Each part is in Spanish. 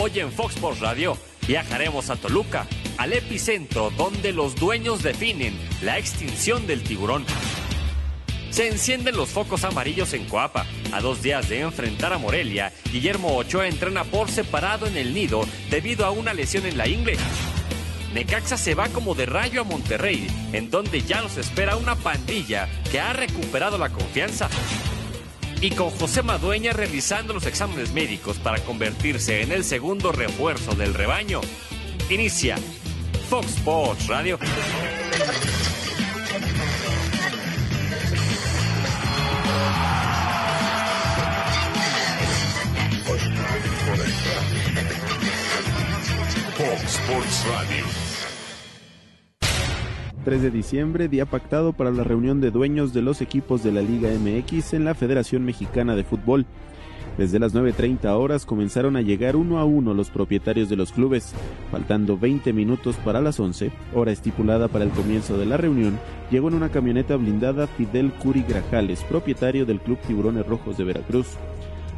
Hoy en Fox Sports Radio viajaremos a Toluca, al epicentro donde los dueños definen la extinción del tiburón. Se encienden los focos amarillos en Coapa. A dos días de enfrentar a Morelia, Guillermo Ochoa entrena por separado en el nido debido a una lesión en la ingle. Necaxa se va como de rayo a Monterrey, en donde ya nos espera una pandilla que ha recuperado la confianza. Y con José Madueña realizando los exámenes médicos para convertirse en el segundo refuerzo del rebaño. Inicia Fox Sports Radio. Fox Sports Radio. 3 de diciembre, día pactado para la reunión de dueños de los equipos de la Liga MX en la Federación Mexicana de Fútbol. Desde las 9.30 horas comenzaron a llegar uno a uno los propietarios de los clubes. Faltando 20 minutos para las 11, hora estipulada para el comienzo de la reunión, llegó en una camioneta blindada Fidel Curi Grajales, propietario del Club Tiburones Rojos de Veracruz.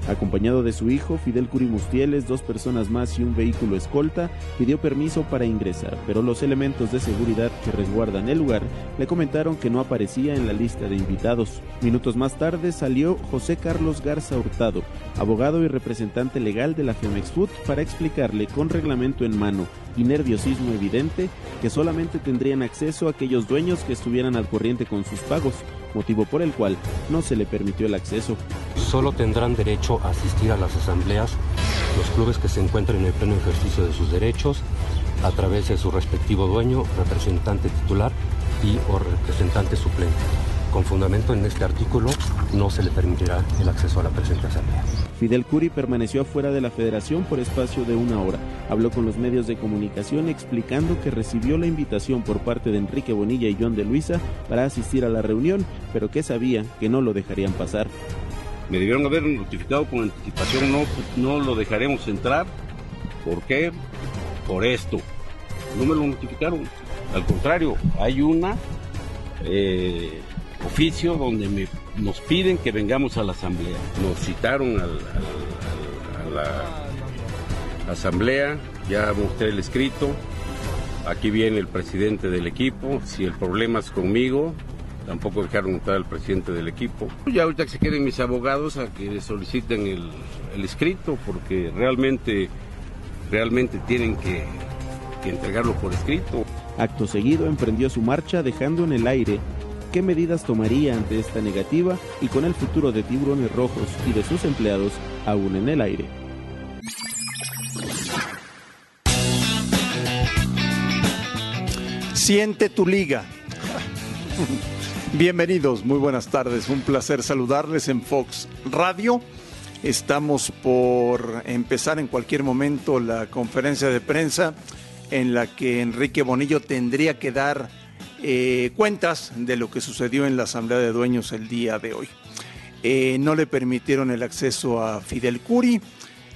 Acompañado de su hijo, Fidel Curi Mustieles, dos personas más y un vehículo escolta, pidió permiso para ingresar, pero los elementos de seguridad que resguardan el lugar le comentaron que no aparecía en la lista de invitados. Minutos más tarde salió José Carlos Garza Hurtado, abogado y representante legal de la Femex Food, para explicarle con reglamento en mano y nerviosismo evidente que solamente tendrían acceso aquellos dueños que estuvieran al corriente con sus pagos, motivo por el cual no se le permitió el acceso. Solo tendrán derecho a asistir a las asambleas los clubes que se encuentren en el pleno ejercicio de sus derechos a través de su respectivo dueño, representante titular y o representante suplente. Con fundamento en este artículo, no se le permitirá el acceso a la presente asamblea. Fidel Curi permaneció fuera de la federación por espacio de una hora. Habló con los medios de comunicación explicando que recibió la invitación por parte de Enrique Bonilla y John de Luisa para asistir a la reunión, pero que sabía que no lo dejarían pasar. Me debieron haber notificado con anticipación, no, no lo dejaremos entrar. ¿Por qué? Por esto. No me lo notificaron. Al contrario, hay una eh, oficio donde me, nos piden que vengamos a la asamblea. Nos citaron a la asamblea, ya mostré el escrito. Aquí viene el presidente del equipo. Si el problema es conmigo, tampoco dejaron entrar al presidente del equipo. Ya ahorita que se queden mis abogados a que soliciten el, el escrito, porque realmente, realmente tienen que, que entregarlo por escrito. Acto seguido emprendió su marcha dejando en el aire qué medidas tomaría ante esta negativa y con el futuro de Tiburones Rojos y de sus empleados aún en el aire. Siente tu liga. Bienvenidos, muy buenas tardes. Un placer saludarles en Fox Radio. Estamos por empezar en cualquier momento la conferencia de prensa en la que Enrique Bonillo tendría que dar eh, cuentas de lo que sucedió en la Asamblea de Dueños el día de hoy. Eh, no le permitieron el acceso a Fidel Curi.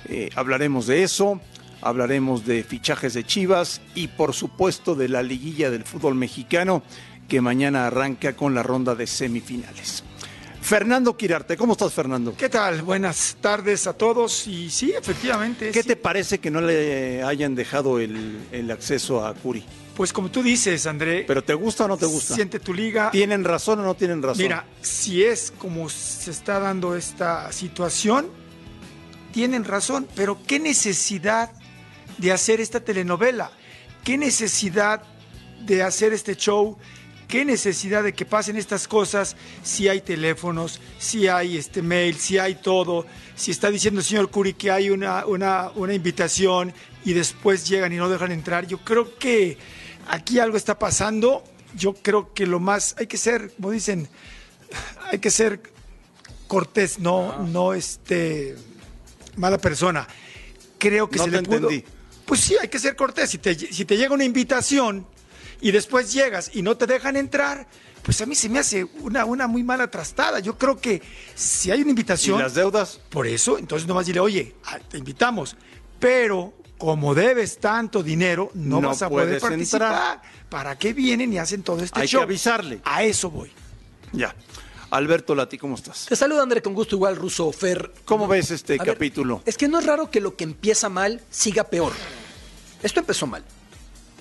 Eh, hablaremos de eso, hablaremos de fichajes de Chivas y por supuesto de la liguilla del fútbol mexicano que mañana arranca con la ronda de semifinales. Fernando Quirarte, ¿cómo estás Fernando? ¿Qué tal? Buenas tardes a todos. Y sí, efectivamente. ¿Qué sí. te parece que no le hayan dejado el, el acceso a Curi? Pues como tú dices, André. ¿Pero te gusta o no te gusta? Siente tu liga. ¿Tienen razón o no tienen razón? Mira, si es como se está dando esta situación, tienen razón, pero ¿qué necesidad de hacer esta telenovela? ¿Qué necesidad de hacer este show? ¿Qué necesidad de que pasen estas cosas si hay teléfonos, si hay este mail, si hay todo? Si está diciendo el señor Curi que hay una, una, una invitación y después llegan y no dejan entrar, yo creo que aquí algo está pasando. Yo creo que lo más, hay que ser, como dicen, hay que ser cortés, no, no este mala persona. Creo que No se te le pudo. entendí. Pues sí, hay que ser cortés. Si te, si te llega una invitación y después llegas y no te dejan entrar, pues a mí se me hace una, una muy mala trastada. Yo creo que si hay una ¿Y invitación. las deudas? Por eso, entonces nomás dile, oye, ah, te invitamos, pero como debes tanto dinero, no, No vas a poder participar. entrar. ¿Para qué vienen y hacen todo este Hay que show? avisarle. A eso voy. Ya. Alberto Lati, ¿cómo estás? Te saludo, André, con gusto igual, Ruso Fer. ¿Cómo ves este A ver, capítulo? es que no es raro que lo que empieza mal siga peor. Esto empezó mal.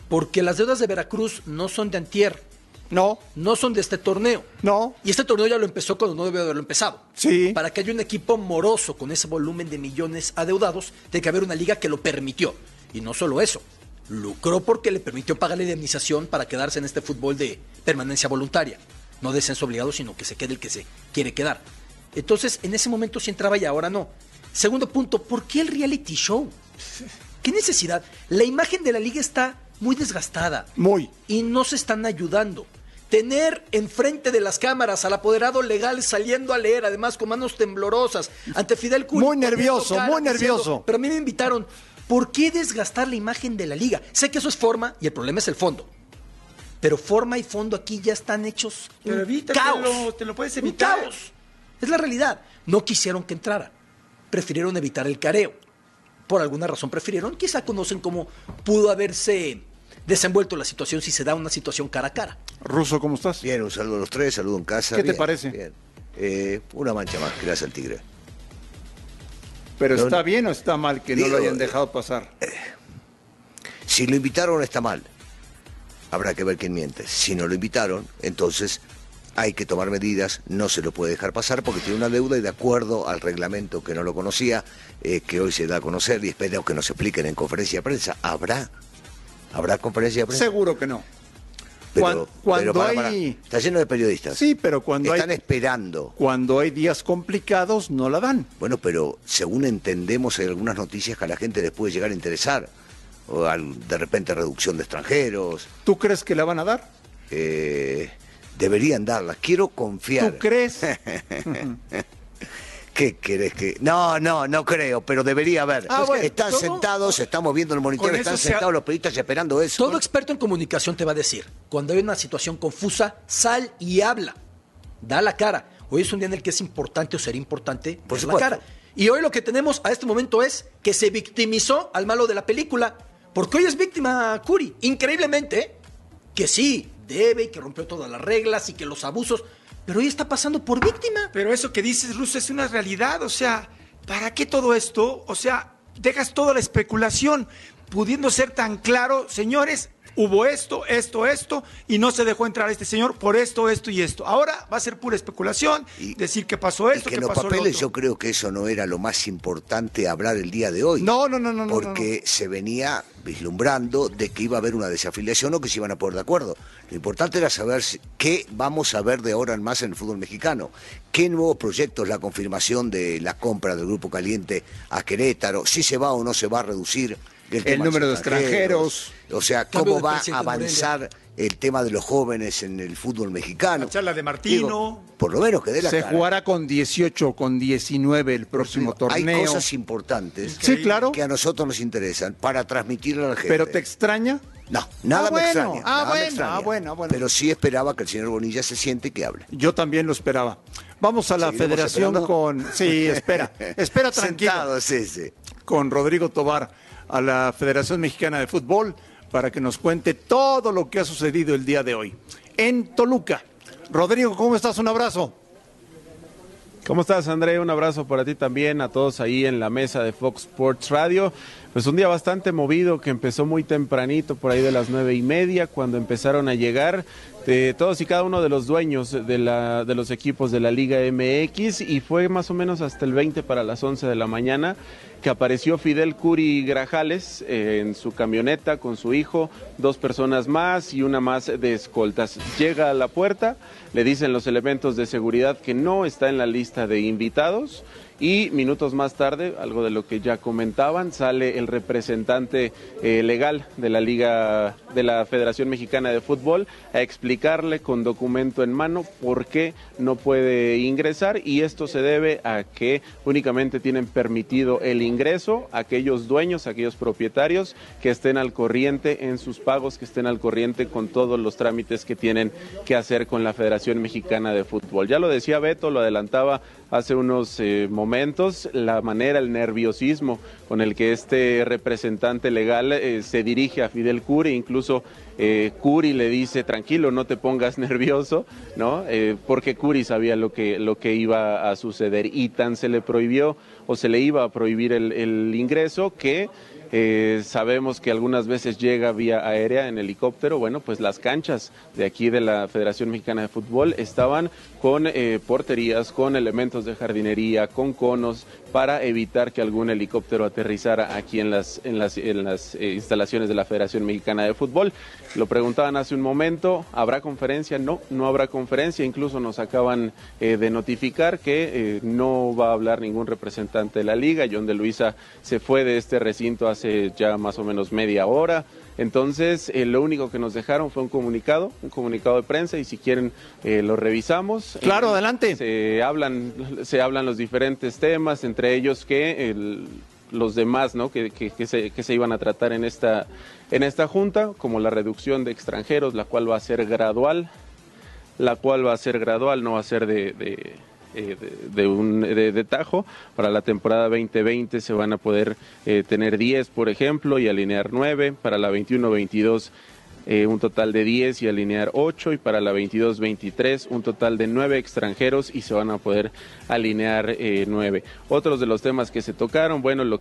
Porque las deudas de Veracruz no son de antier, No, no son de este torneo. no, Y este torneo ya lo empezó cuando no debió haberlo empezado. Sí. Para que haya un equipo moroso con ese volumen de millones adeudados, tiene que haber una liga que lo permitió. Y no solo eso, lucró porque le permitió pagar la indemnización para quedarse en este fútbol de permanencia voluntaria. No descenso obligado, sino que se quede el que se quiere quedar. Entonces, en ese momento sí entraba y ahora no. Segundo punto, ¿por qué el reality show? ¿Qué necesidad? La imagen de la liga está muy desgastada muy. y no se están ayudando. Tener enfrente de las cámaras al apoderado legal saliendo a leer, además con manos temblorosas, ante Fidel Curi. Muy nervioso, muy nervioso. pero a mí me invitaron. ¿Por qué desgastar la imagen de la liga? Sé que eso es forma y el problema es el fondo. Pero forma y fondo aquí ya están hechos. Pero caos. te lo puedes Un evitar. caos. Es la realidad. No quisieron que entrara. Prefirieron evitar el careo. Por alguna razón prefirieron. Quizá conocen cómo pudo haberse desenvuelto la situación si se da una situación cara a cara. Ruso, ¿cómo estás? Bien, un saludo a los tres, saludo en casa. ¿Qué te parece? Bien. Eh, una mancha más hace al Tigre. Pero No, está no. bien o está mal que no lo hayan dejado pasar. Si lo invitaron está mal. Habrá que ver quién miente. Si no lo invitaron, entonces hay que tomar medidas. No se lo puede dejar pasar porque tiene una deuda y de acuerdo al reglamento que no lo conocía, eh, que hoy se da a conocer y espero que nos expliquen en conferencia de prensa, ¿habrá? ¿Habrá conferencia de prensa? Seguro que no. Pero, Cuan- cuando pero para, hay-. Está lleno de periodistas. Sí, pero cuando Están hay, esperando. cuando hay días complicados no la dan. Bueno, pero según entendemos hay algunas noticias que a la gente les puede llegar a interesar. O al- de repente reducción de extranjeros. ¿Tú crees que la van a dar? eh, deberían darlas. Quiero confiar. ¿Tú crees? ¿Qué querés que.? No, no, no creo, pero debería haber. Ah, bueno, están todo- sentados, estamos viendo el monitor, están sentados los periodistas esperando eso. Todo experto en comunicación te va a decir, cuando hay una situación confusa, sal y habla. Da la cara. Hoy es un día en el que es importante o será importante Por dar la cara. Y hoy lo que tenemos a este momento es que se victimizó al malo de la película. Porque hoy es víctima Curi. Increíblemente, ¿eh? que sí, debe y que rompió todas las reglas y que los abusos. Pero hoy está pasando por víctima. Pero eso que dices, Russo, es una realidad. O sea, ¿para qué todo esto? O sea, dejas toda la especulación, pudiendo ser tan claro, señores, hubo esto, esto, esto, y no se dejó entrar este señor por esto, esto y esto. Ahora va a ser pura especulación, Y- decir que pasó Y esto, que que en los lo papeles otro. yo creo que eso no era lo más importante hablar el día de hoy. No, no, no, no, no, Porque se venía vislumbrando de que iba a haber una desafiliación o que se iban a poner de acuerdo. Lo importante era saber qué vamos a ver de ahora en más en el fútbol mexicano. ¿Qué nuevos proyectos, la confirmación de la compra del Grupo Caliente a Querétaro? Si se va o no se va a reducir el, número de extranjeros. O sea, cómo va a avanzar el tema de los jóvenes en el fútbol mexicano. La charla de Martino. Digo, por lo menos que dé la Se cara. jugará con 18 o con 19 el próximo Hay torneo. cosas importantes Sí, claro. que a nosotros nos interesan para transmitirle a la gente. Pero te extraña. No, nada Ah, me extraña. ah, nada me bueno, extraña. ah, bueno, ah, bueno. Pero sí esperaba que el señor Bonilla se siente y que hable. Yo también lo esperaba. Vamos a la ¿Seguiremos federación esperando? con... Sí, espera. Espera tranquilo. Sentado, sí, sí. Con Rodrigo Tobar a la Federación Mexicana de Fútbol para que nos cuente todo lo que ha sucedido el día de hoy. En Toluca. Rodrigo, ¿cómo estás? Un abrazo. ¿Cómo estás, André? Un abrazo para ti también, a todos ahí en la mesa de Fox Sports Radio. Pues un día bastante movido que empezó muy tempranito, por ahí de las nueve y media, cuando empezaron a llegar eh, todos y cada uno de los dueños de, la, de los equipos de la Liga MX y fue más o menos hasta el 20 para las 11 de la mañana que apareció Fidel Curi Grajales eh, en su camioneta con su hijo, dos personas más y una más de escoltas. Llega a la puerta, le dicen los elementos de seguridad que no está en la lista de invitados y minutos más tarde, algo de lo que ya comentaban, sale el representante eh, legal de la Liga de la Federación Mexicana de Fútbol a explicarle con documento en mano por qué no puede ingresar y esto se debe a que únicamente tienen permitido el ingreso aquellos dueños, aquellos propietarios que estén al corriente en sus pagos, que estén al corriente con todos los trámites que tienen que hacer con la Federación Mexicana de Fútbol. Ya lo decía Beto, lo adelantaba hace unos eh, momentos, la manera, el nerviosismo con el que este representante legal eh, se dirige a Fidel Curi, incluso eh, Curi le dice, tranquilo, no te pongas nervioso, ¿no? porque Curi sabía lo que, lo que iba a suceder y tan se le prohibió o se le iba a prohibir el ingreso que eh, sabemos que algunas veces llega vía aérea en helicóptero. Bueno, pues las canchas de aquí de la Federación Mexicana de Fútbol estaban con eh, porterías, con elementos de jardinería, con conos, para evitar que algún helicóptero aterrizara aquí en las, en las, eh, instalaciones de la Federación Mexicana de Fútbol. Lo preguntaban hace un momento, ¿habrá conferencia? No, no habrá conferencia. Incluso nos acaban de notificar que no va a hablar ningún representante de la liga. John de Luisa se fue de este recinto hace ya más o menos media hora. Entonces, eh, lo único que nos dejaron fue un comunicado, un comunicado de prensa, y si quieren eh, lo revisamos. Claro, eh, adelante. Se hablan, se hablan los diferentes temas, entre ellos que los demás, ¿no? Que, que, se, que se iban a tratar en esta, en esta junta, como la reducción de extranjeros, la cual va a ser gradual, la cual va a ser gradual, no va a ser de eh, de, un, de, tajo. Para la temporada 2020 se van a poder eh, tener 10, por ejemplo, y alinear 9. Para la 21-22 eh, un total de 10 y alinear 8. Y para la 22-23 un total de 9 extranjeros y se van a poder alinear 9. Otros de los temas que se tocaron, bueno, lo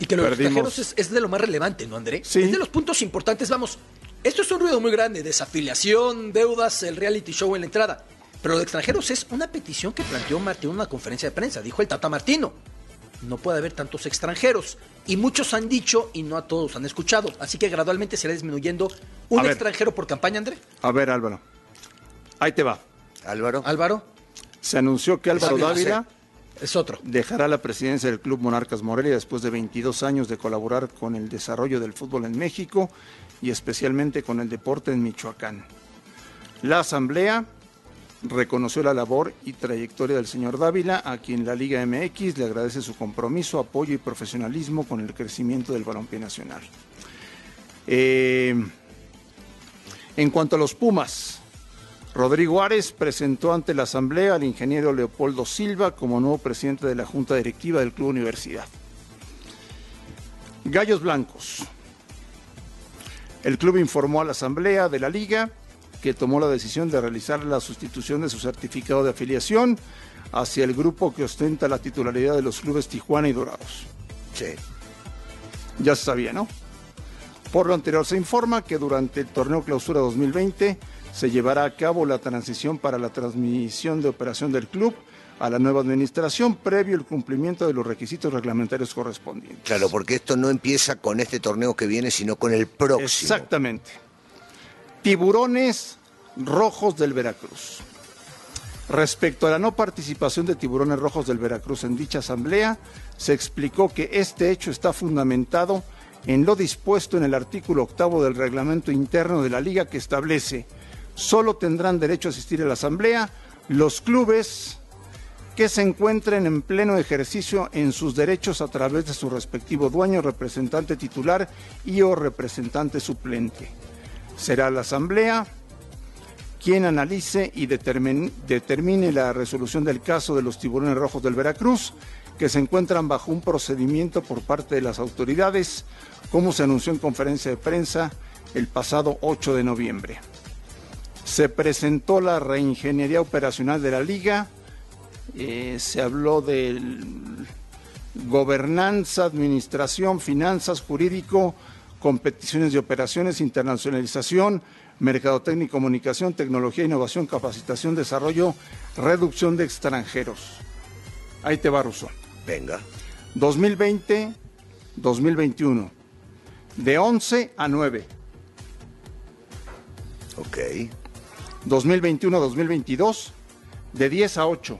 Y que los extranjeros es, de lo más relevante, ¿no, André? Es de los puntos importantes. Vamos, esto es un ruido muy grande, desafiliación, deudas, el reality show en la entrada. Pero lo de extranjeros es una petición que planteó Martín en una conferencia de prensa. Dijo el Tata Martino. No puede haber tantos extranjeros. Y muchos han dicho y no a todos han escuchado. Así que gradualmente se irá disminuyendo un extranjero por campaña, André. A ver, Álvaro. Ahí te va. Álvaro. Álvaro. Se anunció que Álvaro Dávila es otro. Dejará la presidencia del Club Monarcas Morelia después de 22 años de colaborar con el desarrollo del fútbol en México y especialmente con el deporte en Michoacán. La Asamblea reconoció la labor y trayectoria del señor Dávila, a quien la Liga MX le agradece su compromiso, apoyo y profesionalismo con el crecimiento del balompié nacional. Eh, en cuanto a los Pumas, Rodrigo Ares presentó ante la Asamblea al ingeniero Leopoldo Silva como nuevo presidente de la Junta Directiva del Club Universidad. Gallos Blancos. El club informó a la Asamblea de la Liga que tomó la decisión de realizar la sustitución de su certificado de afiliación hacia el grupo que ostenta la titularidad de los clubes Tijuana y Dorados. Sí. Ya se sabía, ¿no? Por lo anterior se informa que durante el torneo Clausura 2020 se llevará a cabo la transición para la transmisión de operación del club a la nueva administración previo el cumplimiento de los requisitos reglamentarios correspondientes. Claro, porque esto no empieza con este torneo que viene, sino con el próximo. Exactamente. Tiburones rojos del Veracruz. Respecto a la no participación de tiburones rojos del Veracruz en dicha asamblea, se explicó que este hecho está fundamentado en lo dispuesto en el artículo octavo del reglamento interno de la liga que establece solo tendrán derecho a asistir a la asamblea los clubes que se encuentren en pleno ejercicio en sus derechos a través de su respectivo dueño, representante titular y o representante suplente. Será la asamblea quien analice y determine, la resolución del caso de los tiburones rojos del Veracruz, que se encuentran bajo un procedimiento por parte de las autoridades, como se anunció en conferencia de prensa el pasado 8 de noviembre se presentó la reingeniería operacional de la liga, eh, se habló de gobernanza, administración, finanzas, jurídico, competiciones de operaciones, internacionalización, mercadotecnia y comunicación, tecnología, innovación, capacitación, desarrollo, reducción de extranjeros. Ahí te va, Russo. Venga. 2020, 2021. De 11 a 9. Ok. 2021-2022 de 10 a 8.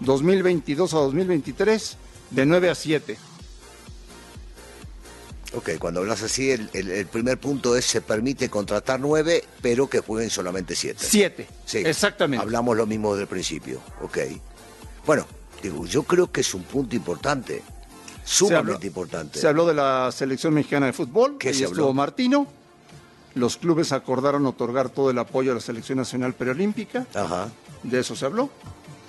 2022 a 2023 de 9 a 7. Ok, cuando hablas así, el, primer punto es se permite contratar 9, pero que jueguen solamente 7. 7, sí. Exactamente. Hablamos lo mismo desde el principio. Ok. Bueno, digo, yo creo que es un punto importante. Sumamente importante. Se habló de la selección mexicana de fútbol, que se estuvo Martino los clubes acordaron otorgar todo el apoyo a la Selección Nacional Preolímpica. Ajá. De eso se habló.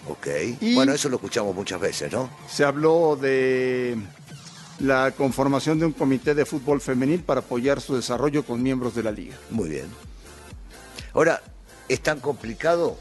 Ok. Y- Bueno, eso lo escuchamos muchas veces, ¿no? Se habló de la conformación de un comité de fútbol femenil para apoyar su desarrollo con miembros de la liga. Muy bien. Ahora, ¿es tan complicado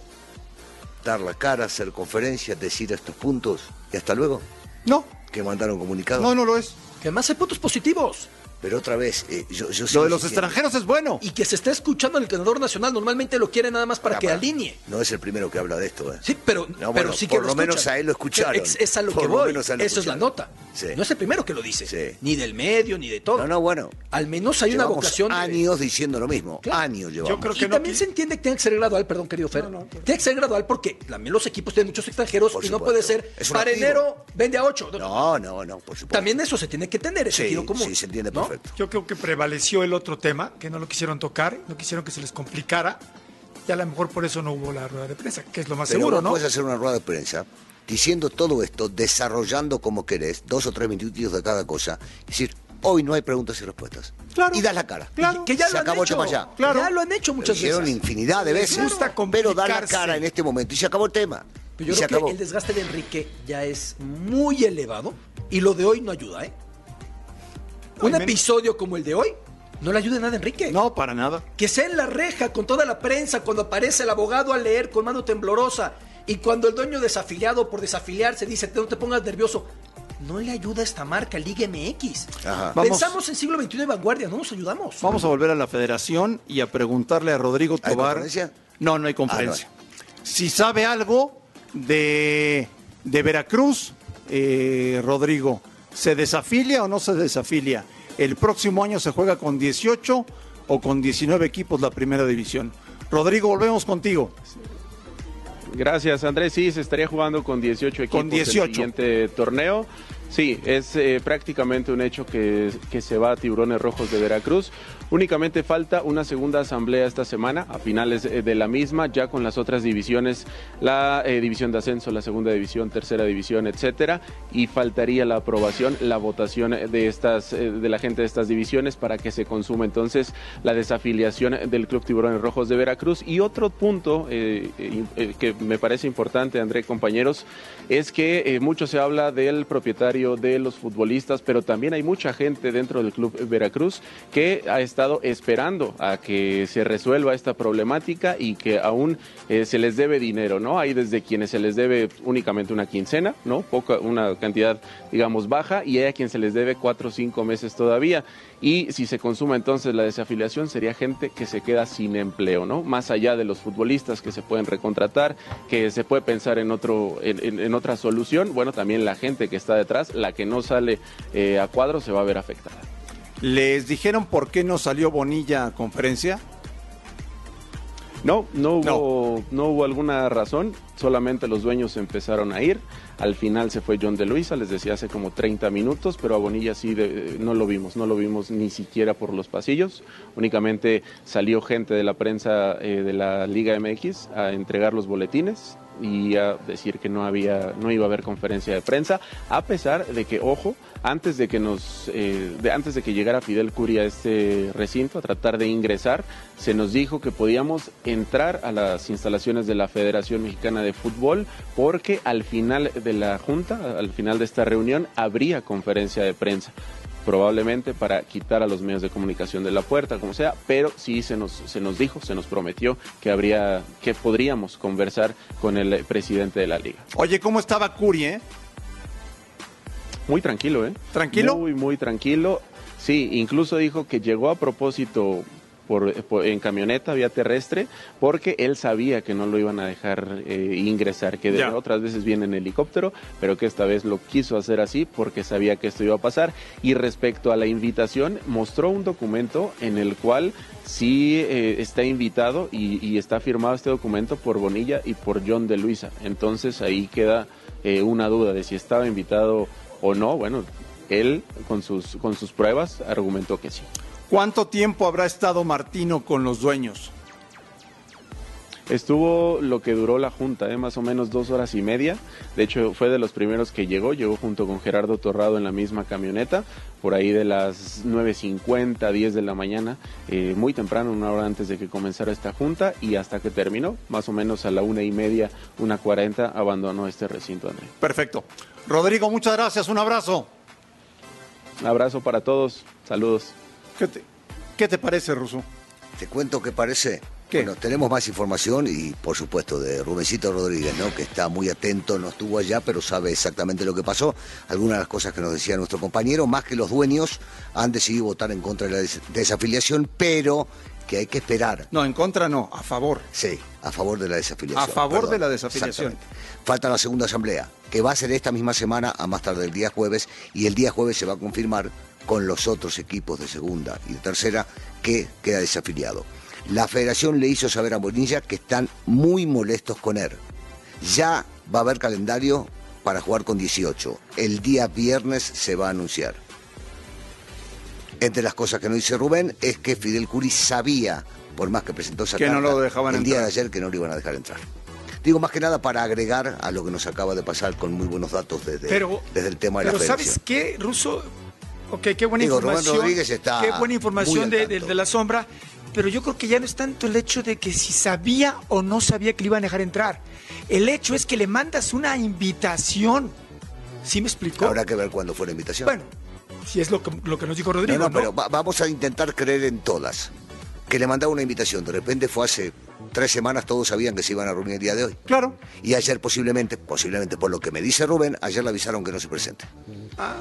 dar la cara, hacer conferencias, decir estos puntos y hasta luego? No, Que mandaron comunicado. no, no lo es. Que además hay puntos positivos. Pero otra vez, eh, yo, yo Lo de los extranjeros es bueno. Y que se está escuchando el entrenador nacional. Normalmente lo quiere nada más para Pará, que alinee. No es el primero que habla de esto, ¿eh? Sí, pero, No, pero bueno, sí que por lo menos a él lo escucharon. Es, es a lo Por que lo voy. menos a él lo Eso es la nota. Sí. No es el primero que lo dice. Sí. Ni del medio, ni de todo. No, no, bueno. Al menos hay una vocación. de- años diciendo lo mismo. Claro. Años llevamos. Yo creo y que no también se entiende que tiene que ser gradual, perdón, querido Fer. tiene que ser gradual porque también los equipos tienen muchos extranjeros Por y no puede ser Es un para enero vende a ocho. No, no, no, por supuesto. También eso se tiene que entender, ese sentido común. sí, se entiende ¿no? Yo creo que prevaleció el otro tema, que no lo quisieron tocar, no quisieron que se les complicara, y a lo mejor por eso no hubo la rueda de prensa, que es lo más Pero seguro, ¿no? puedes hacer una rueda de prensa diciendo todo esto, desarrollando como querés, dos o tres minutitos de cada cosa. Es decir, hoy no hay preguntas y respuestas. Claro. Y das la cara. Claro. Que ya Se lo han acabó el hecho. tema ya. Claro. Ya lo han hecho muchas hicieron veces. infinidad de Les veces. gusta pero dar la cara en este momento y se acabó el tema. Pero y yo se creo acabó. que el desgaste de Enrique ya es muy elevado y lo de hoy no ayuda, ¿eh? Un y men- episodio como el de hoy no le ayuda nada a Enrique. No, para nada. Que sea en la reja con toda la prensa cuando aparece el abogado a leer con mano temblorosa y cuando el dueño desafiliado por desafiliarse dice no te pongas nervioso. No le ayuda a esta marca Liga MX. Ajá. Vamos. Pensamos en siglo XXI de vanguardia, no nos ayudamos. Vamos a volver a la federación y a preguntarle a Rodrigo ¿Hay Tobar. conferencia? No, no hay conferencia. Si sabe algo de, de Veracruz, eh, Rodrigo, ¿se desafilia o no se desafilia? ¿El próximo año se juega con 18 o con 19 equipos la primera división? Rodrigo, volvemos contigo. Gracias, Andrés. Sí, se estaría jugando con 18 equipos Con 18. el siguiente torneo. Sí, es eh, prácticamente un hecho que, que se va a Tiburones Rojos de Veracruz. Únicamente falta una segunda asamblea esta semana, a finales eh, de la misma, ya con las otras divisiones, la eh, división de ascenso, la segunda división, tercera división, etcétera, y faltaría la aprobación, la votación de estas, eh, de la gente de estas divisiones para que se consuma entonces la desafiliación del Club Tiburones Rojos de Veracruz. Y otro punto eh, eh, eh, que me parece importante, André, compañeros, es que eh, mucho se habla del propietario de los futbolistas, pero también hay mucha gente dentro del Club Veracruz que ha estado esperando a que se resuelva esta problemática y que aún eh, se les debe dinero, ¿no? Hay desde quienes se les debe únicamente una quincena, ¿no? Poca, una cantidad, digamos, baja, y hay a quien se les debe cuatro o cinco meses todavía. Y si se consuma entonces la desafiliación, sería gente que se queda sin empleo, ¿no? Más allá de los futbolistas que se pueden recontratar, que se puede pensar en, otro, en, otra solución, bueno, también la gente que está detrás, la que no sale eh, a cuadro, se va a ver afectada. ¿Les dijeron por qué no salió Bonilla a conferencia? No, no hubo, no. hubo alguna razón, solamente los dueños empezaron a ir. Al final se fue John de Luisa, les decía hace como 30 minutos, pero a Bonilla sí de- no lo vimos, no lo vimos ni siquiera por los pasillos. Únicamente salió gente de la prensa eh, de la Liga MX a entregar los boletines y a decir que no había, no iba a haber conferencia de prensa, a pesar de que, ojo, antes de que nos, eh, antes de que llegara Fidel Curia a este recinto a tratar de ingresar, se nos dijo que podíamos entrar a las instalaciones de la Federación Mexicana de Fútbol porque al final de la junta, al final de esta reunión, habría conferencia de prensa probablemente para quitar a los medios de comunicación de la puerta, como sea, pero sí se nos, se nos dijo, se nos prometió que habría, que podríamos conversar con el eh, presidente de la liga. Oye, ¿cómo estaba Curi, eh? Muy tranquilo, ¿eh? ¿Tranquilo? Muy, muy tranquilo. Sí, incluso dijo que llegó a propósito por, por- en camioneta, vía terrestre, porque él sabía que no lo iban a dejar eh, ingresar, que de otras veces viene en helicóptero, pero que esta vez lo quiso hacer así porque sabía que esto iba a pasar. Y respecto a la invitación, mostró un documento en el cual sí eh, está invitado y, y está firmado este documento por Bonilla y por John de Luisa. Entonces ahí queda eh, una duda de si estaba invitado o no. Bueno, él con sus, con sus pruebas argumentó que sí. ¿Cuánto tiempo habrá estado Martino con los dueños? Estuvo lo que duró la junta, ¿eh? más o menos dos horas y media. De hecho, fue de los primeros que llegó. Llegó junto con Gerardo Torrado en la misma camioneta, por ahí de las 9.50, 10 de la mañana, eh, muy temprano, una hora antes de que comenzara esta junta, y hasta que terminó, más o menos a la una y media, una cuarenta, abandonó este recinto, André. Perfecto. Rodrigo, muchas gracias. Un abrazo. Un abrazo para todos. Saludos. ¿Qué te, qué te parece, Russo? Te cuento qué parece. ¿Qué? Bueno, tenemos más información y por supuesto de Rubencito Rodríguez, ¿no? que está muy atento, no estuvo allá, pero sabe exactamente lo que pasó. Algunas de las cosas que nos decía nuestro compañero, más que los dueños, han decidido votar en contra de la des- desafiliación, pero que hay que esperar. No, en contra no, a favor. Sí, a favor de la desafiliación. A favor de la desafiliación. Falta la segunda asamblea, que va a ser esta misma semana, a más tarde el día jueves, y el día jueves se va a confirmar con los otros equipos de segunda y de tercera que queda desafiliado. La federación le hizo saber a Bonilla que están muy molestos con él. Ya va a haber calendario para jugar con 18. El día viernes se va a anunciar. Entre las cosas que no dice Rubén es que Fidel Curi sabía, por más que presentó esa Que no carta, lo dejaban el día de ayer que no lo iban a dejar entrar. Digo más que nada para agregar a lo que nos acaba de pasar con muy buenos datos desde, Pero, desde el tema de pero la ¿sabes federación. qué, Ruso? Ok, qué buena Digo, Rubén información. Rodríguez está qué buena información de, de- de la sombra. Pero yo creo que ya no es tanto el hecho de que si sabía o no sabía que le iban a dejar entrar. El hecho es que le mandas una invitación. ¿Sí me explicó? Habrá que ver cuándo fue la invitación. Bueno, si es lo que, lo que nos dijo Rodrigo. no, no, ¿no? pero va- vamos a intentar creer en todas. Que le mandaba una invitación. De repente fue hace tres semanas, todos sabían que se iban a reunir el día de hoy. Claro. Y ayer posiblemente, posiblemente por lo que me dice Rubén, ayer le avisaron que no se presente.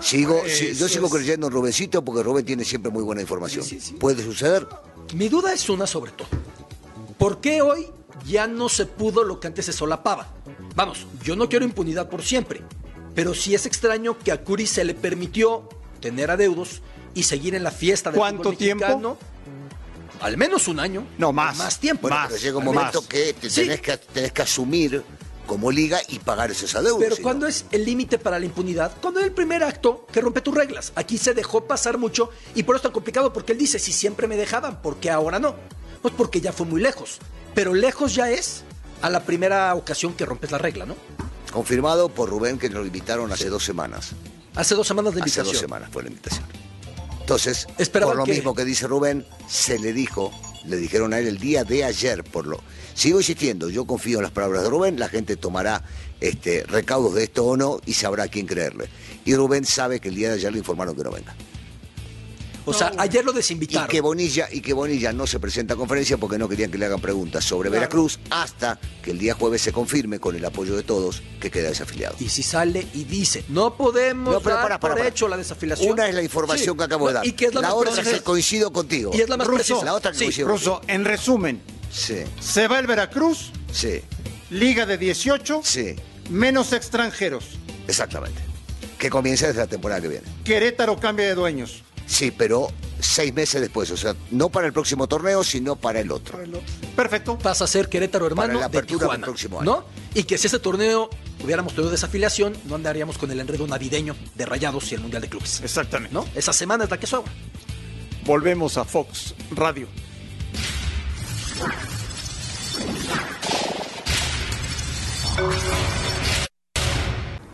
sigo, pues, si- yo sigo es- creyendo en Rubencito porque Rubén tiene siempre muy buena información. Sí, sí, sí. ¿Puede suceder? Mi duda es una sobre todo. ¿Por qué hoy ya no se pudo lo que antes se solapaba? Vamos, yo no quiero impunidad por siempre, pero sí es extraño que a Curi se le permitió tener adeudos y seguir en la fiesta del ¿Cuánto fútbol tiempo? Al menos un año. No, más. Más tiempo. Bueno, Más, pero llega un momento que te Sí. tenés, que tenés que asumir como liga y pagar esos adeudos. Pero si no- ¿cuándo es el límite para la impunidad? Cuando es el primer acto que rompe tus reglas. Aquí se dejó pasar mucho y por eso es tan complicado porque él dice, si siempre me dejaban, ¿por qué ahora no? Pues porque ya fue muy lejos. Pero lejos ya es a la primera ocasión que rompes la regla, ¿no? Confirmado por Rubén que nos invitaron hace dos semanas. Hace dos semanas de Hace invitación. dos semanas fue la invitación. Entonces, Esperaban por lo que- mismo que dice Rubén, se le dijo, le dijeron a él el día de ayer, por lo. Sigo insistiendo, yo confío en las palabras de Rubén, la gente tomará este, recaudos de esto o no y sabrá a quién creerle. Y Rubén sabe que el día de ayer le informaron que no venga. O sea, ayer lo Y desinvitaron. que Bonilla y que Bonilla no se presenta a conferencia porque no querían que le hagan preguntas sobre Veracruz hasta que el día jueves se confirme con el apoyo de todos que queda desafiliado. Y si sale y dice, no podemos No, pero dar para, para, por para. hecho la desafiliación. Una es la información Sí. que acabo de dar. Y que es la, más otra que coincido contigo. Y es la más Ruso. La otra que Sí. coincido Russo, en resumen, Sí, se va el Veracruz, sí, Liga de 18, sí, menos extranjeros. exactamente. Que comience desde la temporada que viene. Querétaro cambia de dueños. Sí, pero seis meses después, o sea, no para el próximo torneo, sino para el otro. Perfecto. pasa a ser Querétaro hermano Para la de apertura del Tijuana, próximo año. ¿no? Y que si ese torneo hubiéramos tenido desafiliación, no andaríamos con el enredo navideño de Rayados y el Mundial de Clubes. Exactamente. ¿No? Esa semana es la que sobra. Volvemos a Fox Radio.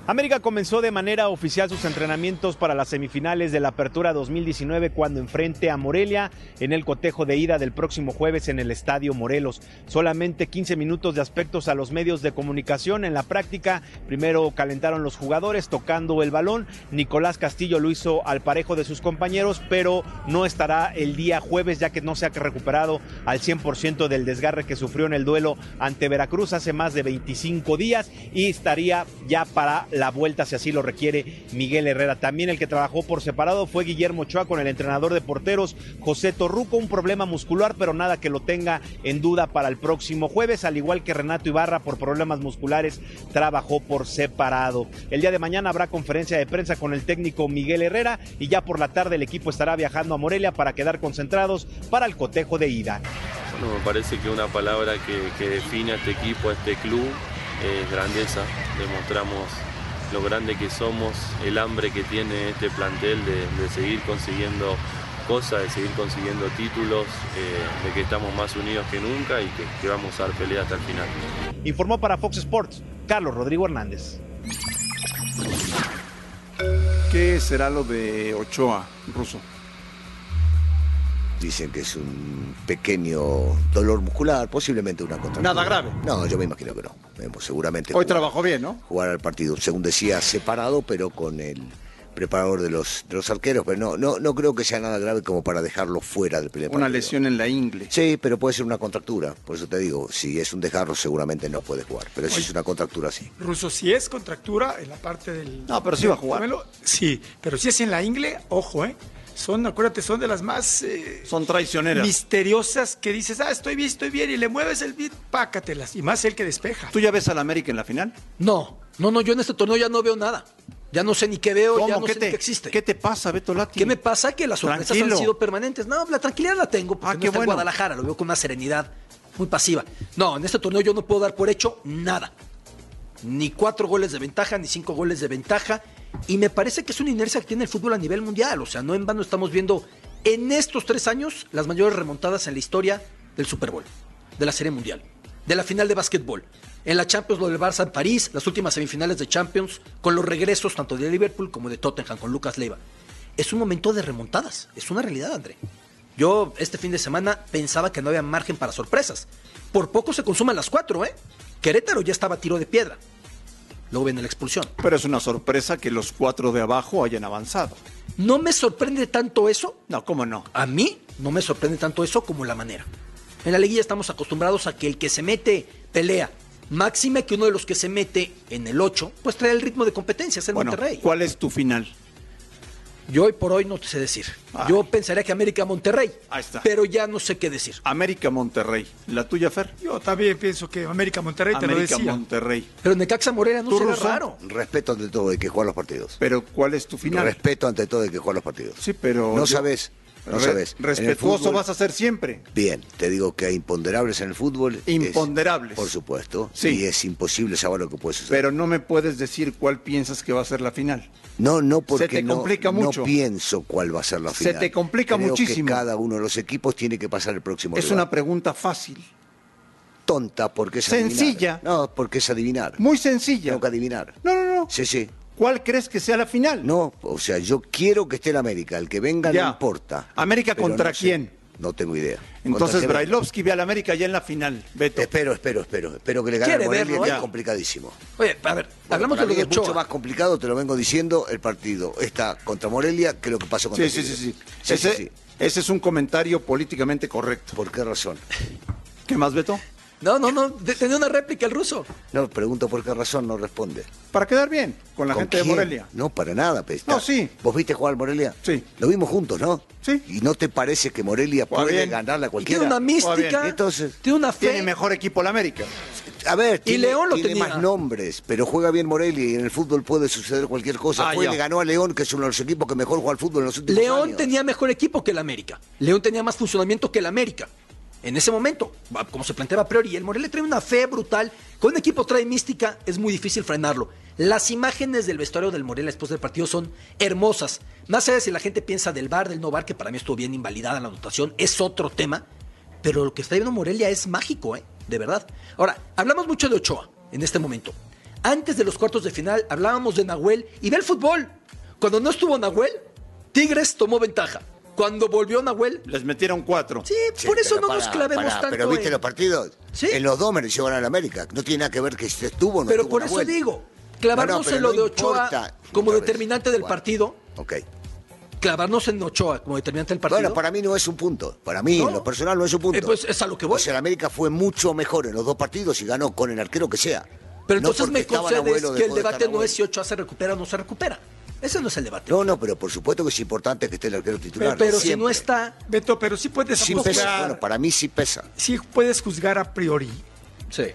América comenzó de manera oficial sus entrenamientos para las semifinales de la Apertura 2019 cuando enfrente a Morelia en el cotejo de ida del próximo jueves en el Estadio Morelos. Solamente 15 minutos de aspectos a los medios de comunicación en la práctica. Primero calentaron los jugadores tocando el balón. Nicolás Castillo lo hizo al parejo de sus compañeros, pero no estará el día jueves ya que no se ha recuperado al 100% del desgarre que sufrió en el duelo ante Veracruz hace más de 25 días y estaría ya para la vuelta si así lo requiere Miguel Herrera. También el que trabajó por separado fue Guillermo Ochoa con el entrenador de porteros José Torruco, un problema muscular, pero nada que lo tenga en duda para el próximo jueves, al igual que Renato Ibarra por problemas musculares trabajó por separado. El día de mañana habrá conferencia de prensa con el técnico Miguel Herrera y ya por la tarde el equipo estará viajando a Morelia para quedar concentrados para el cotejo de ida. Bueno, me parece que una palabra que, que define a este equipo, a este club, es grandeza. Demostramos lo grande que somos, el hambre que tiene este plantel de, de seguir consiguiendo cosas, de seguir consiguiendo títulos, eh, de que estamos más unidos que nunca y que, que vamos a dar pelea hasta el final. Informó para Fox Sports Carlos Rodrigo Hernández. ¿Qué será lo de Ochoa, Ruso? Dicen que es un pequeño dolor muscular, posiblemente una contractura. Nada grave. No, yo me imagino que no. Seguramente. Hoy jugar- trabajó bien, ¿no? Jugar al partido, según decía, separado, pero con el preparador de los, de los arqueros. Pero no, no, no creo que sea nada grave como para dejarlo fuera del primer Una partido. lesión en la ingle. Sí, pero puede ser una contractura. Por eso te digo, si es un dejarlo, seguramente no puede jugar. Pero si es una contractura, sí. Ruso, si es contractura en la parte del. No, pero sí va a jugar. Sí, pero si es en la ingle, ojo, ¿eh? Son, acuérdate, son de las más eh, Son traicioneras. misteriosas que dices, ah, estoy bien, estoy bien, y le mueves el beat, pácatelas. Y más el que despeja. ¿Tú ya ves al América en la final? No, no, no, yo en este torneo ya no veo nada. Ya no sé ni qué veo, ya no ¿Qué sé te, ni qué existe. ¿Qué te pasa, Beto Lati? ¿Qué me pasa? Que las sorpresas Tranquilo. han sido permanentes. No, la tranquilidad la tengo porque Ah, no qué está en. Guadalajara, lo veo con una serenidad muy pasiva. No, en este torneo yo no puedo dar por hecho nada. Ni cuatro goles de ventaja, ni cinco goles de ventaja. Y me parece que es una inercia que tiene el fútbol a nivel mundial. O sea, no en vano estamos viendo en estos tres años las mayores remontadas en la historia del Super Bowl, de la Serie Mundial, de la final de básquetbol. En la Champions, lo del Barça en París, las últimas semifinales de Champions, con los regresos tanto de Liverpool como de Tottenham con Lucas Leiva. Es un momento de remontadas, es una realidad, André. Yo este fin de semana pensaba que no había margen para sorpresas. Por poco se consuman las cuatro, ¿eh? Querétaro ya estaba a tiro de piedra. Luego viene la expulsión. Pero es una sorpresa que los cuatro de abajo hayan avanzado. No me sorprende tanto eso. No, ¿cómo no? A mí no me sorprende tanto eso como la manera. En la liguilla estamos acostumbrados a que el que se mete pelea. Máxime que uno de los que se mete en el 8, pues trae el ritmo de competencia, es el Bueno, Monterrey. ¿cuál es tu final? Yo hoy por hoy no te sé decir. Yo pensaría que América Monterrey. Ahí está. Pero ya no sé qué decir. América Monterrey. ¿La tuya, Fer? Yo también pienso que América Monterrey te lo América decía. Monterrey. Pero Necaxa Morelia no ¿Tú, será raro. Respeto ante todo, hay que jugar los partidos. Pero ¿cuál es tu final? Respeto ante todo, hay que jugar los partidos. Sí, pero No yo- sabes, no sabes. Respetuoso fútbol- vas a ser siempre. Bien, te digo que hay imponderables en el fútbol. es- Imponderables. por supuesto. Sí. Y es imposible saber lo que puede suceder. Pero no me puedes decir cuál piensas que va a ser la final. no, no, porque te no- complica no, mucho. pienso cuál va a ser la Se final. te complica Creo muchísimo. Que cada uno de los equipos tiene que pasar el próximo Es rival. una pregunta fácil. tonta porque es Sencilla. adivinar. No, porque es adivinar. Muy sencilla. Tengo que adivinar. No, no, no. Sí, sí. ¿Cuál crees que sea la final? No, o sea, yo quiero que esté el América. El que venga Ya. no importa. ¿América Pero contra no sé. quién? No tengo idea. Entonces ¿Contra qué Brailovsky ve al América ya en la final. Beto. Espero, espero, espero. Espero que le gane Morelia, verlo, que ¿eh? es complicadísimo. Oye, a ver, Bueno, hablamos de lo de es mucho más complicado, te lo vengo diciendo, el partido está contra Morelia que lo que pasó contra Sí, sí, sí, sí. Sí, ese, sí, sí. ese es un comentario políticamente correcto. ¿Por qué razón? ¿Qué más, Beto? No, no, no, de- tenía una réplica el ruso. No, pregunto por qué razón, no responde. Para quedar bien con la ¿Con gente de? Morelia. No, para nada. pues, No, sí. ¿Vos viste jugar Morelia? Sí. Lo vimos juntos, ¿no? Sí. ¿Y no te parece que Morelia Juega puede bien. ganarle a Y cualquiera? tiene una mística. Entonces, tiene una fe. Tiene mejor equipo la América. A ver, tiene, León lo tiene tenía. más nombres, pero juega bien Morelia y en el fútbol puede suceder cualquier cosa. Ah, Fue, le ganó a León, que es uno de los equipos que mejor juega al fútbol en los últimos León años. tenía mejor equipo que el América. León tenía más funcionamiento que el América. En ese momento, como se planteaba a priori, el Morelia trae una fe brutal. Con un equipo trae mística, es muy difícil frenarlo. Las imágenes del vestuario del Morelia después del partido son hermosas. Más allá de si la gente piensa del bar, del no bar, que para mí estuvo bien invalidada la anotación, es otro tema. Pero lo que está viendo Morelia es mágico, ¿eh? De verdad. Ahora, hablamos mucho de Ochoa en este momento. Antes de los cuartos de final hablábamos de Nahuel y ve el fútbol. Cuando no estuvo Nahuel, Tigres tomó ventaja. Cuando volvió Nahuel, Les metieron cuatro. sí, Sí, por eso no nos pará, clavemos tanto. Pero viste en- los partidos. Sí. En los dos mereció ganar al América. No tiene nada que ver que si estuvo o no Pero estuvo por eso digo, clavarnos No, no, pero en lo no de Ochoa importa. como Otra vez. determinante del Bueno, partido, Ok. clavarnos en Ochoa como determinante del partido. Bueno, para mí no es un punto. Para mí, No. en lo personal, no es un punto. Eh, pues es a lo que voy. O sea, el América fue mucho mejor en los dos partidos y ganó con el arquero que sea. Pero entonces me concedes que el debate no es si Ochoa se recupera o no se recupera. Ese no es el debate. No, no, pero por supuesto que es importante que esté el arquero titular. pero pero si no está, Beto, pero sí puedes Sí juzgar. pesa. Bueno, para mí sí pesa. Sí puedes juzgar a priori. sí.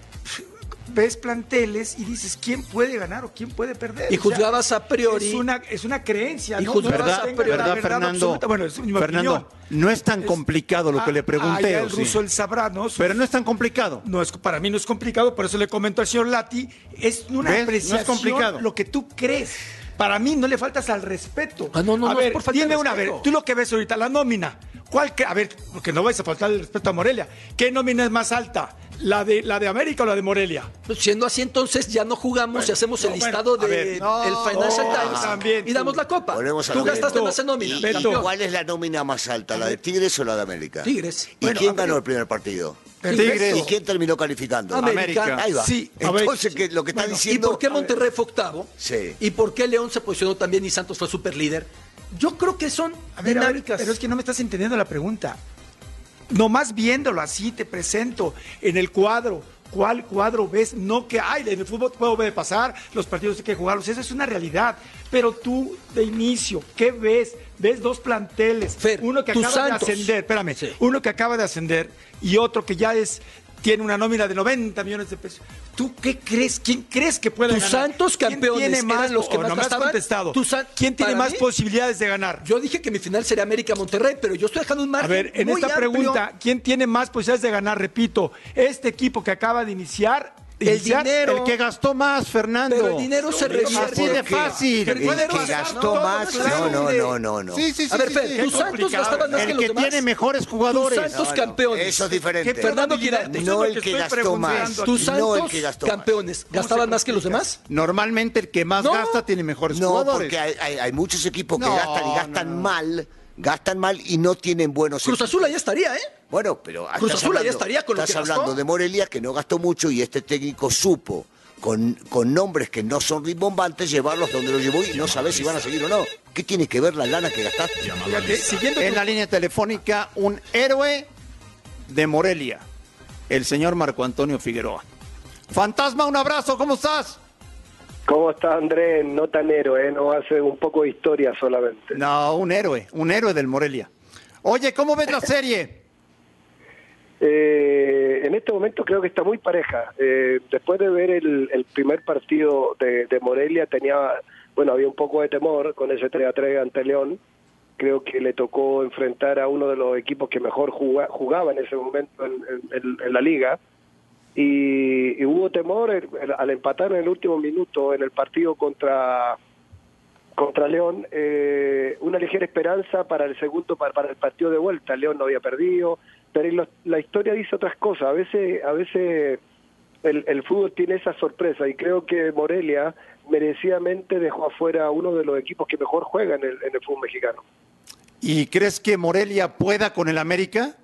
Ves planteles y dices quién puede ganar o quién puede perder. Y O sea, juzgabas a priori. Es una, es una creencia. Y ¿no? juzgabas No la ¿Verdad, verdad Fernando? absoluta. Bueno, es mi Fernando, opinión. no es tan complicado lo que le pregunté. allá ¿o el sí? ruso, el sabrá, ¿no? Pero no es tan complicado. No es, para mí no es complicado, por eso le comento al señor Lati, es una ¿Ves? No es complicado. lo que tú crees. Para mí no le faltas al respeto. Ah, no, no, a no ver, por dime una respeto. vez, tú lo que ves ahorita, la nómina. ¿Cuál que- a ver, porque no vais a faltar el respeto a Morelia. ¿Qué nómina es más alta? ¿La de, la de América o la de Morelia? Pues siendo así, entonces ya no jugamos y hacemos el listado bueno, a de ver, no, el Financial no, Times también y damos tú. la copa. Volvemos a Tú gastaste más en nómina. ¿Y, campeón. y cuál es la nómina más alta? ¿La de Tigres o la de América? Tigres. ¿Y Bueno, quién a ver. ganó el primer partido? Tigres. ¿Y quién terminó calificando? América. Ahí va. Sí, Entonces, ¿qué- lo que está Bueno, ¿Y diciendo... por qué Monterrey fue octavo? Sí. ¿Y por qué León se posicionó también y Santos fue super líder? Yo creo que son A ver, a ver, dinámicas. pero es que no me estás entendiendo la pregunta. Nomás viéndolo así, te presento en el cuadro. ¿Cuál cuadro ves? No que, ay, en el fútbol puede pasar, los partidos hay que jugarlos, eso es una realidad. Pero tú, de inicio, ¿qué ves? Ves dos planteles, Fer, uno que tus acaba Santos. de ascender, espérame, Sí. uno que acaba de ascender y otro que ya es tiene una nómina de 90 millones de pesos. ¿Tú qué crees? ¿Quién crees que puede Tus ganar? Santos ¿Quién campeones tiene más, los que más no me has contestado. Tus ¿Quién tiene más mí- posibilidades de ganar? Yo dije que mi final sería América-Monterrey, pero yo estoy dejando un A margen ver, en muy esta amplio. pregunta, ¿quién tiene más posibilidades de ganar? Repito, este equipo que acaba de iniciar. El dinero. El que gastó más, Fernando. Pero el dinero se revierte. Así de fácil. El que gastó no, más... no, No, no, no, no, no, no. Sí, sí, sí. A ver, Fer, sí. tus Santos gastaban más El que los que demás. tiene mejores Tus jugadores. Santos No, no, campeones. Eso es diferente. ¿Qué Fernando? Quirarte. No el que gastó más. Tus No Santos el que gastó más. campeones. ¿Cómo ¿Gastaban más que los demás? Normalmente el que más No. gasta tiene mejores No, jugadores. porque hay, hay- hay muchos equipos que No, gastan y gastan no, no. mal, gastan mal y no tienen buenos Cruz equipos. Azul allá estaría, ¿eh? Bueno, pero Cruz estás Azul hablando- estaría con lo estás que gastó. hablando de Morelia que no gastó mucho y este técnico supo con, con nombres que no son rimbombantes llevarlos donde los llevó y no sabes si van a seguir o no. ¿Qué tiene que ver la lana que gastaste? Fíjate, siguiendo En tu- la línea telefónica, un héroe de Morelia, el señor Marco Antonio Figueroa. Fantasma, un abrazo, ¿cómo estás? ¿Cómo está Andrés? No tan héroe, ¿eh? no hace un poco de historia solamente. No, un héroe, un héroe del Morelia. Oye, ¿cómo ves la serie? Eh, en este momento creo que está muy pareja. Eh, después de ver el, el primer partido de, de Morelia, tenía, bueno, había un poco de temor con ese 3 a 3 ante León. Creo que le tocó enfrentar a uno de los equipos que mejor juga- jugaba en ese momento en, en- en la liga. Y, y hubo temor el- el- al empatar en el último minuto en el partido contra contra León, eh, una ligera esperanza para el segundo, para, para el partido de vuelta. León no había perdido, pero lo- la historia dice otras cosas. A veces, a veces el, el fútbol tiene esa sorpresa y creo que Morelia merecidamente dejó afuera a uno de los equipos que mejor juegan en el, en el fútbol mexicano. ¿Y crees que Morelia pueda con el América?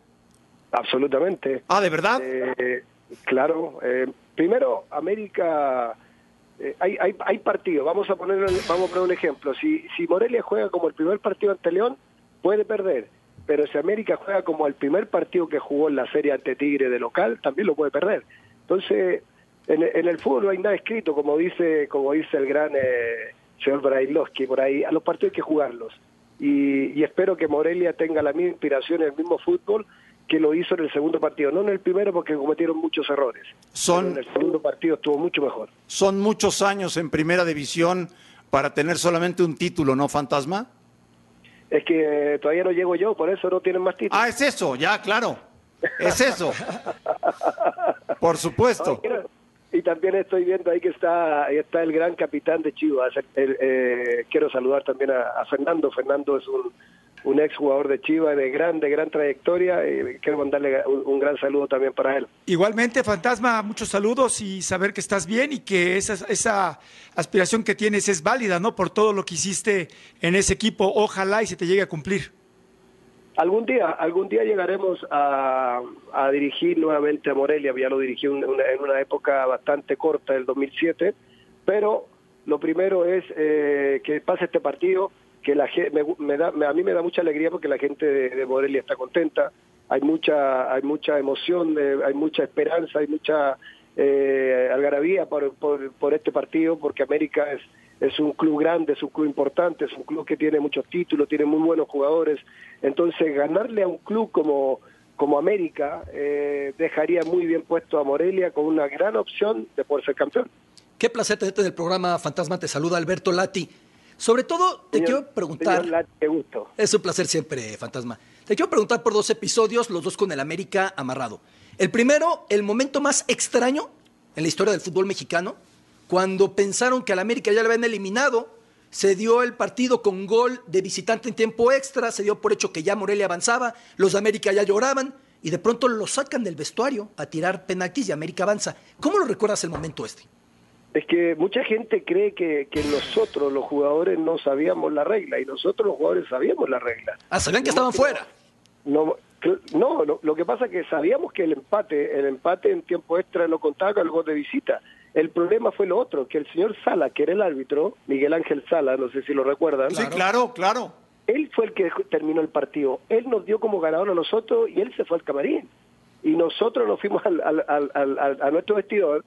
Absolutamente. Ah, ¿de verdad? Eh, claro. eh, primero, América. eh, hay, hay, hay partidos. Vamos a poner vamos a poner un ejemplo. Si, si Morelia juega como el primer partido ante León, puede perder. Pero si América juega como el primer partido que jugó en la serie ante Tigre de local, también lo puede perder. Entonces, en, en el fútbol no hay nada escrito, como dice como dice el gran eh, señor Brailovsky por ahí. A los partidos hay que jugarlos. Y, y espero que Morelia tenga la misma inspiración en el mismo fútbol que lo hizo en el segundo partido, no en el primero porque cometieron muchos errores. Son- Pero en el segundo partido estuvo mucho mejor. Son muchos años en primera división para tener solamente un título, ¿no, Fantasma? Es que todavía no llego yo, por eso no tienen más títulos. Ah, es eso, ya, claro. Es eso. Por supuesto. Y también estoy viendo ahí que está ahí está el gran capitán de Chivas. El- eh, quiero saludar también a, a Fernando. Fernando es un, un ex jugador de Chivas de gran, de gran trayectoria. y quiero mandarle un, un gran saludo también para él. Igualmente, Fantasma, muchos saludos y saber que estás bien y que esa, esa aspiración que tienes es válida, ¿no? Por todo lo que hiciste en ese equipo. Ojalá y se te llegue a cumplir. Algún día, algún día llegaremos a, a dirigir nuevamente a Morelia, ya lo dirigí un- una- en una época bastante corta, del 2007, pero lo primero es eh, que pase este partido, que la me, me da, me- a mí me da mucha alegría porque la gente de, Morelia está contenta, hay mucha, hay mucha emoción, eh, hay mucha esperanza, hay mucha eh, algarabía por, por, por este partido, porque América es, es un club grande, es un club importante, es un club que tiene muchos títulos, tiene muy buenos jugadores. Entonces, ganarle a un club como, como América eh, dejaría muy bien puesto a Morelia con una gran opción de poder ser campeón. Qué placer tenerte en el programa Fantasma. Te saluda Alberto Lati. Sobre todo, te Señor- quiero preguntar. señor Lati, qué gusto. Es un placer siempre, Fantasma. Te quiero preguntar por dos episodios, los dos con el América amarrado. El primero, el momento más extraño en la historia del fútbol mexicano, cuando pensaron que al América ya le habían eliminado se dio el partido con gol de visitante en tiempo extra, se dio por hecho que ya Morelia avanzaba, los de América ya lloraban y de pronto lo sacan del vestuario a tirar penaltis y América avanza. ¿Cómo lo recuerdas el momento este? Es que mucha gente cree que, que nosotros los jugadores no sabíamos la regla y nosotros los jugadores sabíamos la regla. Ah, sabían que estaban fuera. No, no, no, lo que pasa es que sabíamos que el empate, el empate en tiempo extra lo contaba con el gol de visita. El problema fue lo otro, que el señor Sala, que era el árbitro, Miguel Ángel Sala, no sé si lo recuerdan. Sí, claro, claro. Él fue el que terminó el partido. Él nos dio como ganador a nosotros y él se fue al camarín. Y nosotros nos fuimos al, al, al, a nuestro vestidor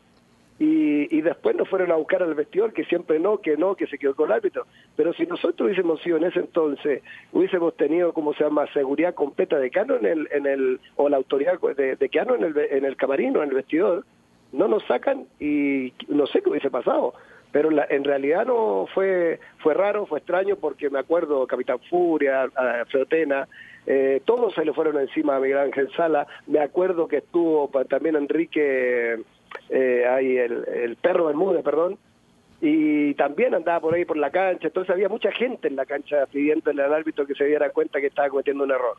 y, y, después nos fueron a buscar al vestidor, que siempre no, que no, que se quedó con el árbitro. Pero si nosotros hubiésemos sido en ese entonces, hubiésemos tenido, como se llama?, seguridad completa de Cano en el, en el o la autoridad de, de Cano en el, en el camarín o en el vestidor, no nos sacan y no sé qué hubiese pasado. Pero la, en realidad no fue fue raro, fue extraño, porque me acuerdo Capitán Furia, Frotena, eh, todos se le fueron encima a Miguel Ángel Sala. Me acuerdo que estuvo también Enrique eh, ahí el, el perro Bermúdez, perdón, y también andaba por ahí por la cancha, entonces había mucha gente en la cancha pidiéndole al árbitro que se diera cuenta que estaba cometiendo un error.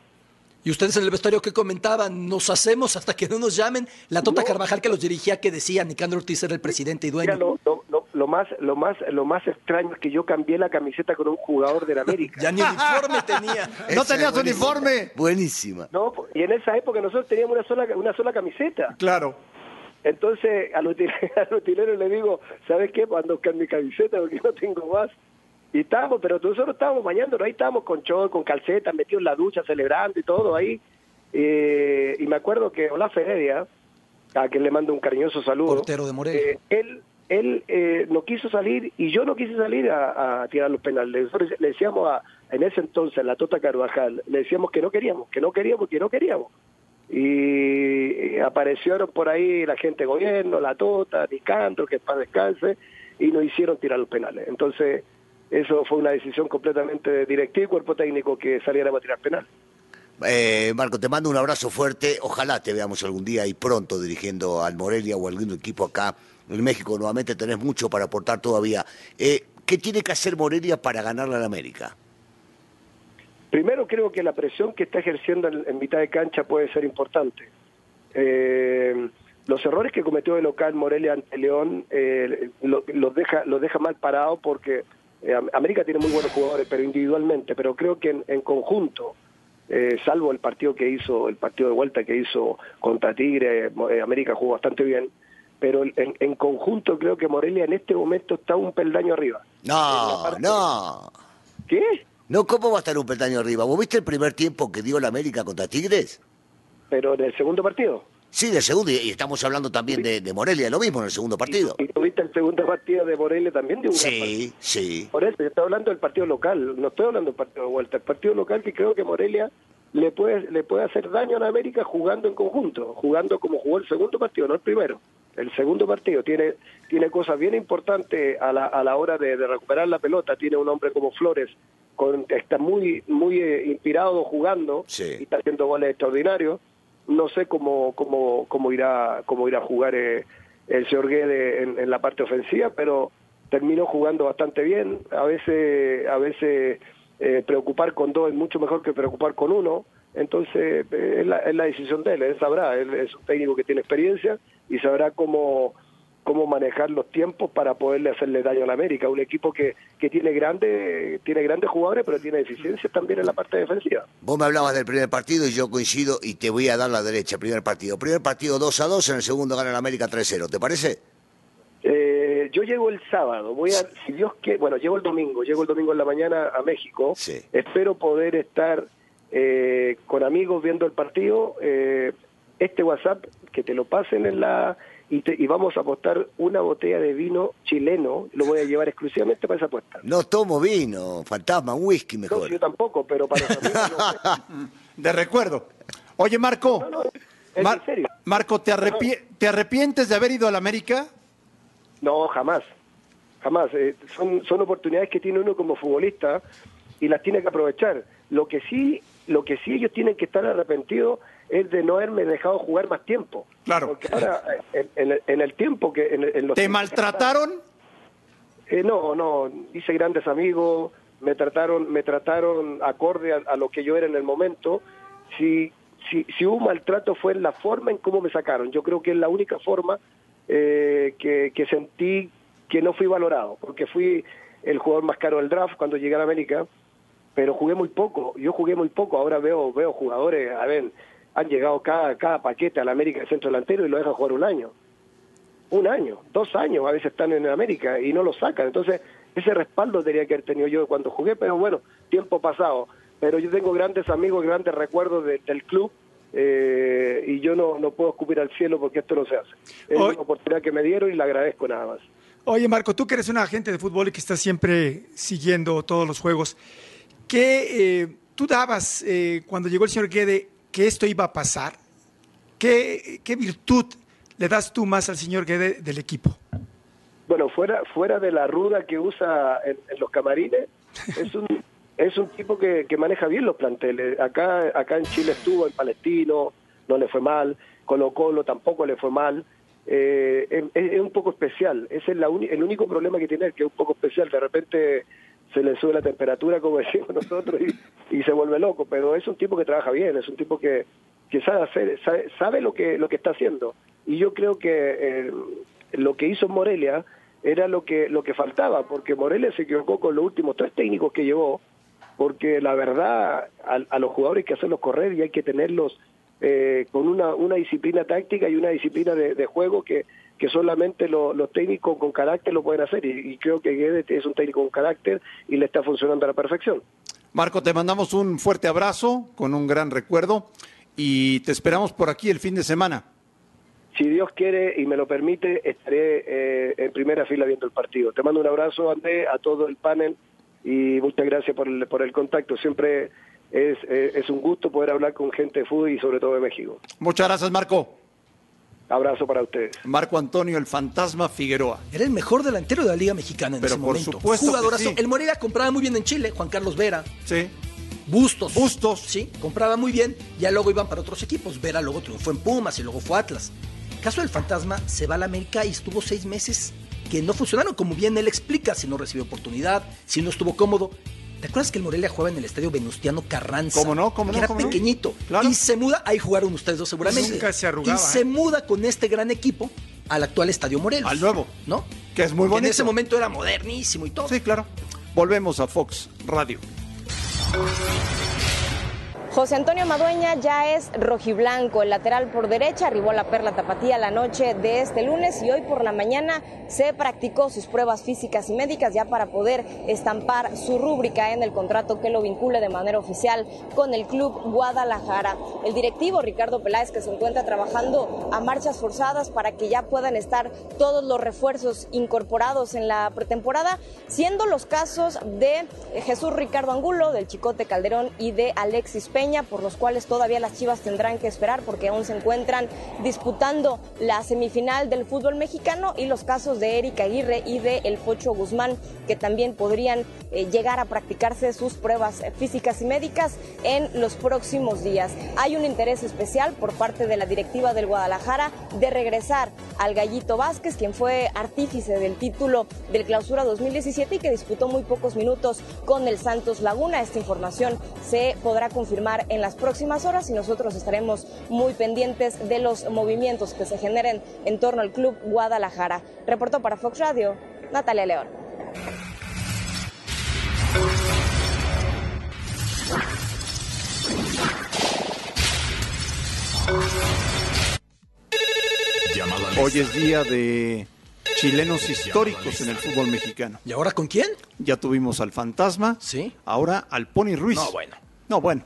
Y ustedes en el vestuario que comentaban, nos hacemos hasta que no nos llamen. La Tota Carvajal que los dirigía, que decía, Nicandro Ortiz era el presidente y dueño. lo, lo, lo, más, lo, más, lo más extraño es que yo cambié la camiseta con un jugador de la América. ya ni uniforme tenía. no tenías uniforme. Buenísima. No, y en esa época nosotros teníamos una sola, una sola camiseta. Claro. Entonces a los, utileros le digo, ¿sabes qué? Cuando buscar mi camiseta porque no tengo más. Y estábamos, pero nosotros estábamos bañándonos, ahí estábamos con chor, con calcetas, metidos en la ducha, celebrando y todo ahí. Eh, y me acuerdo que Olaf Heredia, a quien le mando un cariñoso saludo. Portero de Morelia. Eh, él él eh, no quiso salir y yo no quise salir a, a tirar los penales. Nosotros le decíamos a, en ese entonces, a la Tota Carvajal, le decíamos que no queríamos, que no queríamos, que no queríamos y aparecieron por ahí la gente de gobierno, la Tota, Nicandro, que para descanse, y nos hicieron tirar los penales. Entonces, eso fue una decisión completamente directiva y cuerpo técnico que saliera a tirar penal. Eh, Marco, te mando un abrazo fuerte. Ojalá te veamos algún día y pronto dirigiendo al Morelia o algún equipo acá en México. Nuevamente tenés mucho para aportar todavía. Eh, ¿Qué tiene que hacer Morelia para ganarle al América? Primero creo que la presión que está ejerciendo en, mitad de cancha puede ser importante. Eh, los errores que cometió el local Morelia ante León eh, los deja los deja mal parado porque eh, América tiene muy buenos jugadores, pero individualmente, pero creo que en, conjunto, eh, salvo el partido que hizo, el partido de vuelta que hizo contra Tigre, América jugó bastante bien, pero en, en, conjunto creo que Morelia en este momento está un peldaño arriba. No, no. ¿Qué? No, ¿cómo va a estar un peldaño arriba? ¿Vos viste el primer tiempo que dio la América contra Tigres? Pero en el segundo partido. Sí, del segundo, y estamos hablando también de, de, Morelia, lo mismo en el segundo partido. ¿Y, tuviste el segundo partido de Morelia también de un Sí, sí. Por eso, yo estoy hablando del partido local, no estoy hablando del partido de vuelta. El partido local que creo que Morelia le puede, le puede hacer daño a la América jugando en conjunto, jugando como jugó el segundo partido, no el primero. El segundo partido tiene, tiene cosas bien importantes a la, a la hora de, de recuperar la pelota. Tiene un hombre como Flores, con, está muy, muy eh, inspirado jugando sí. y está haciendo goles extraordinarios. No sé cómo, cómo, cómo, irá, cómo irá a jugar eh, el señor Guede en, en, la parte ofensiva, pero terminó jugando bastante bien. A veces, a veces eh, preocupar con dos es mucho mejor que preocupar con uno. Entonces, eh, es, la, es la decisión de él, él sabrá, él es un técnico que tiene experiencia y sabrá cómo, cómo manejar los tiempos para poderle hacerle daño a la América, un equipo que, que tiene grandes tiene grandes jugadores, pero tiene deficiencias también en la parte defensiva. Vos me hablabas del primer partido y yo coincido y te voy a dar la derecha, primer partido. Primer partido 2 a 2, en el segundo gana la América 3-0, ¿te parece? Eh, yo llego el sábado, voy a, si Dios quiere, bueno, llego el domingo, llego el domingo en la mañana a México, sí. espero poder estar eh, con amigos viendo el partido, eh, este WhatsApp, que te lo pasen en la y, te, y, vamos a apostar una botella de vino chileno, lo voy a llevar exclusivamente para esa apuesta. No tomo vino, fantasma, un whisky mejor. No, yo tampoco, pero para no De recuerdo. Oye, Marco, no, no, Mar serio? Marco, ¿te, arrepi ¿te arrepientes de haber ido a la América? No, jamás, jamás. Eh, son, son oportunidades que tiene uno como futbolista y las tiene que aprovechar. Lo que sí, lo que sí ellos tienen que estar arrepentidos es de no haberme dejado jugar más tiempo. Claro. Porque ahora, en, en, en el tiempo que... En, en los ¿Te maltrataron? Eh, no, no, hice grandes amigos, me trataron, me trataron acorde a, a lo que yo era en el momento. Si, si, si hubo maltrato fue en la forma en cómo me sacaron. Yo creo que es la única forma eh, que, que sentí que no fui valorado, porque fui el jugador más caro del draft cuando llegué a América, pero jugué muy poco. Yo jugué muy poco. Ahora veo veo jugadores, a ver, han llegado cada, cada paquete a la América de centro delantero y lo dejan jugar un año. Un año, dos años a veces están en América y no lo sacan. Entonces, ese respaldo tenía que haber tenido yo cuando jugué, pero bueno, tiempo pasado. Pero yo tengo grandes amigos, grandes recuerdos de- del club eh, y yo no, no puedo escupir al cielo porque esto no se hace. Es Hoy- una oportunidad que me dieron y la agradezco nada más. Oye, Marco, tú que eres un agente de fútbol y que estás siempre siguiendo todos los juegos, ¿qué eh, tú dabas eh, cuando llegó el señor Guede que esto iba a pasar? ¿Qué, qué virtud le das tú más al señor Guede del equipo? Bueno, fuera fuera de la ruda que usa en, en los camarines, es un es un tipo que, que maneja bien los planteles. Acá acá en Chile estuvo en Palestino, no le fue mal. Colo Colo tampoco le fue mal. Eh, es, es un poco especial. Ese es la el único problema que tiene, que es un poco especial. De repente se le sube la temperatura, como decimos nosotros, y, se vuelve loco. Pero es un tipo que trabaja bien, es un tipo que, que sabe hacer, sabe, sabe lo que lo que está haciendo. Y yo creo que eh, lo que hizo Morelia era lo que lo que faltaba, porque Morelia se equivocó con los últimos tres técnicos que llevó, porque la verdad a, a los jugadores hay que hacerlos correr y hay que tenerlos eh, con una, una disciplina táctica y una disciplina de juego que, que solamente lo- los técnicos con carácter lo pueden hacer y, y creo que Guedes es un técnico con carácter y le está funcionando a la perfección. Marco, te mandamos un fuerte abrazo con un gran recuerdo y te esperamos por aquí el fin de semana. Si Dios quiere y me lo permite, estaré eh, en primera fila viendo el partido. Te mando un abrazo, André, a todo el panel y muchas gracias por el, por el contacto. Siempre es, eh, es un gusto poder hablar con gente de fútbol y sobre todo de México. Muchas gracias, Marco. Abrazo para ustedes. Marco Antonio, el fantasma Figueroa. Era el mejor delantero de la Liga Mexicana en Pero ese por momento. supuesto que Jugadorazo. sí. El Morelia compraba muy bien en Chile, Juan Carlos Vera. Sí. Bustos. Bustos. Sí, compraba muy bien. Ya luego iban para otros equipos. Vera luego triunfó en Pumas y luego fue Atlas. Caso del Fantasma, se va a la América y estuvo seis meses que no funcionaron como bien él explica. Si no recibió oportunidad, si no estuvo cómodo. ¿Te acuerdas que el Morelia jugaba en el estadio Venustiano Carranza? ¿Cómo no? ¿Cómo no? Era ¿Cómo no? pequeñito. Claro. Y se muda, ahí jugaron ustedes dos seguramente. Nunca se arrugaba, Y se ¿eh? muda con este gran equipo al actual estadio Morelos. Al nuevo. ¿No? Que es muy bonito. en ese momento era modernísimo y todo. Sí, claro. Volvemos a Fox Radio. José Antonio Madueña ya es rojiblanco, el lateral por derecha, arribó a la Perla Tapatía la noche de este lunes y hoy por la mañana se practicó sus pruebas físicas y médicas ya para poder estampar su rúbrica en el contrato que lo vincule de manera oficial con el club Guadalajara. El directivo Ricardo Peláez que se encuentra trabajando a marchas forzadas para que ya puedan estar todos los refuerzos incorporados en la pretemporada, siendo los casos de Jesús Ricardo Angulo, del Chicote Calderón y de Alexis Peña, por los cuales todavía las Chivas tendrán que esperar porque aún se encuentran disputando la semifinal del fútbol mexicano y los casos de Erika Aguirre y de El Pocho Guzmán, que también podrían eh, llegar a practicarse sus pruebas físicas y médicas en los próximos días. Hay un interés especial por parte de la directiva del Guadalajara de regresar al Gallito Vázquez, quien fue artífice del título del Clausura 2017 y que disputó muy pocos minutos con el Santos Laguna. Esta información se podrá confirmar en las próximas horas y nosotros estaremos muy pendientes de los movimientos que se generen en torno al Club Guadalajara. Reportó para Fox Radio, Natalia León. Hoy es día de chilenos históricos en el fútbol mexicano. ¿Y ahora con quién? Ya tuvimos al Fantasma. Sí. Ahora al Pony Ruiz. No, bueno. No, bueno.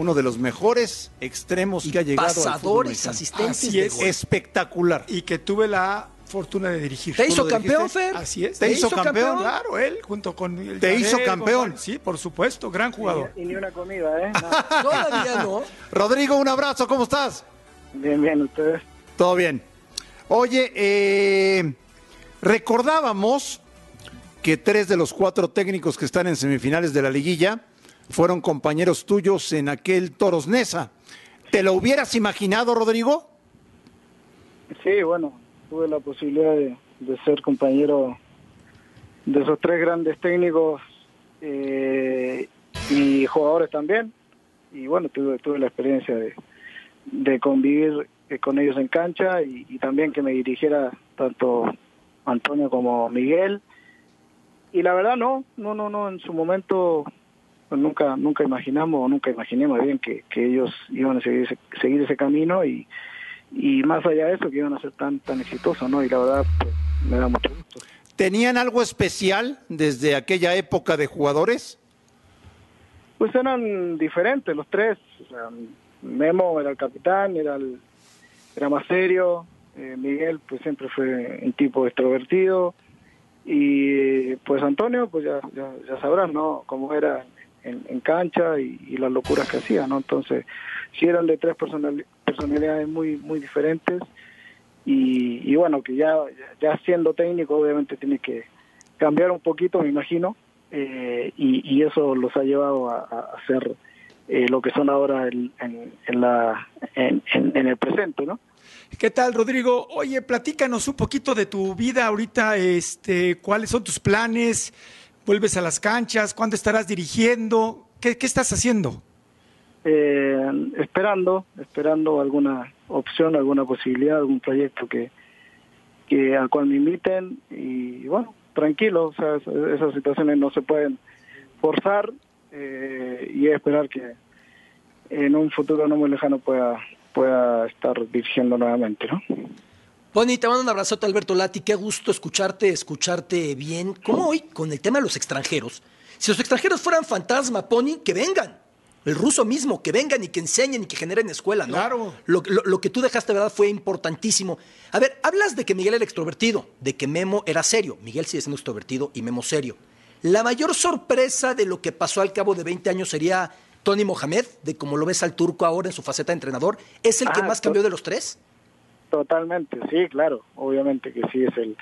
Uno de los mejores extremos que ha llegado al fútbol Pasadores, mexicano. asistentes Así es. Espectacular. Y que tuve la fortuna de dirigir. ¿Te ¿Tú hizo campeón? Fer? Así es. ¿Te hizo campeón? Claro, él junto con el ¿Te hizo campeón? con- Sí, por supuesto, gran jugador. Y ni una comida, ¿eh? No. Todavía no. Rodrigo, un abrazo, ¿cómo estás? Bien, bien, ustedes. Todo bien. Oye, eh, recordábamos que tres de los cuatro técnicos que están en semifinales de la liguilla fueron compañeros tuyos en aquel Toros Nesa. ¿Te lo hubieras imaginado, Rodrigo? Sí, bueno, tuve la posibilidad de, ser compañero de esos tres grandes técnicos eh, y jugadores también. Y bueno, tuve, tuve la experiencia de, convivir eh, con ellos en cancha y, y también que me dirigiera tanto Antonio como Miguel. Y la verdad no, no, no, no, en su momento nunca nunca imaginamos, nunca imaginé más bien que, que ellos iban a seguir ese, seguir ese camino y, y más allá de eso que iban a ser tan tan exitosos, ¿no? Y la verdad pues, me da mucho gusto. ¿Tenían algo especial desde aquella época de jugadores? Pues eran diferentes los tres. O sea, Memo era el capitán, era el, era más serio. eh, Miguel pues siempre fue un tipo extrovertido y pues Antonio pues ya ya, ya sabrás no cómo era en, cancha y, las locuras que hacía, ¿no? Entonces sí eran de tres personali- personalidades muy muy diferentes y, y bueno que ya ya siendo técnico obviamente tiene que cambiar un poquito me imagino eh, y, y eso los ha llevado a, a hacer eh, lo que son ahora en, en, en la en- en el presente no ¿Qué tal, Rodrigo? Oye, platícanos un poquito de tu vida ahorita, este, cuáles son tus planes, vuelves a las canchas, cuándo estarás dirigiendo, qué, estás haciendo. Eh, esperando esperando alguna opción alguna posibilidad algún proyecto que que al cual me inviten. Y bueno tranquilo o sea es- esas situaciones no se pueden forzar eh, y esperar que en un futuro no muy lejano pueda pueda estar dirigiendo nuevamente no Pony, te mando un abrazote, Alberto Lati. Qué gusto escucharte, escucharte bien. ¿Cómo hoy con el tema de los extranjeros? Si los extranjeros fueran fantasma, Pony, que vengan. El ruso mismo, que vengan y que enseñen y que generen escuela, ¿no? Claro. Lo, lo- lo que tú dejaste, ¿verdad? Fue importantísimo. A ver, hablas de que Miguel era extrovertido, de que Memo era serio. Miguel sigue siendo extrovertido y Memo serio. La mayor sorpresa de lo que pasó al cabo de 20 años sería Tony Mohamed, de cómo lo ves al turco ahora en su faceta de entrenador. ¿Es el que Ah, más cambió de los tres? Totalmente, sí, claro, obviamente que sí es el,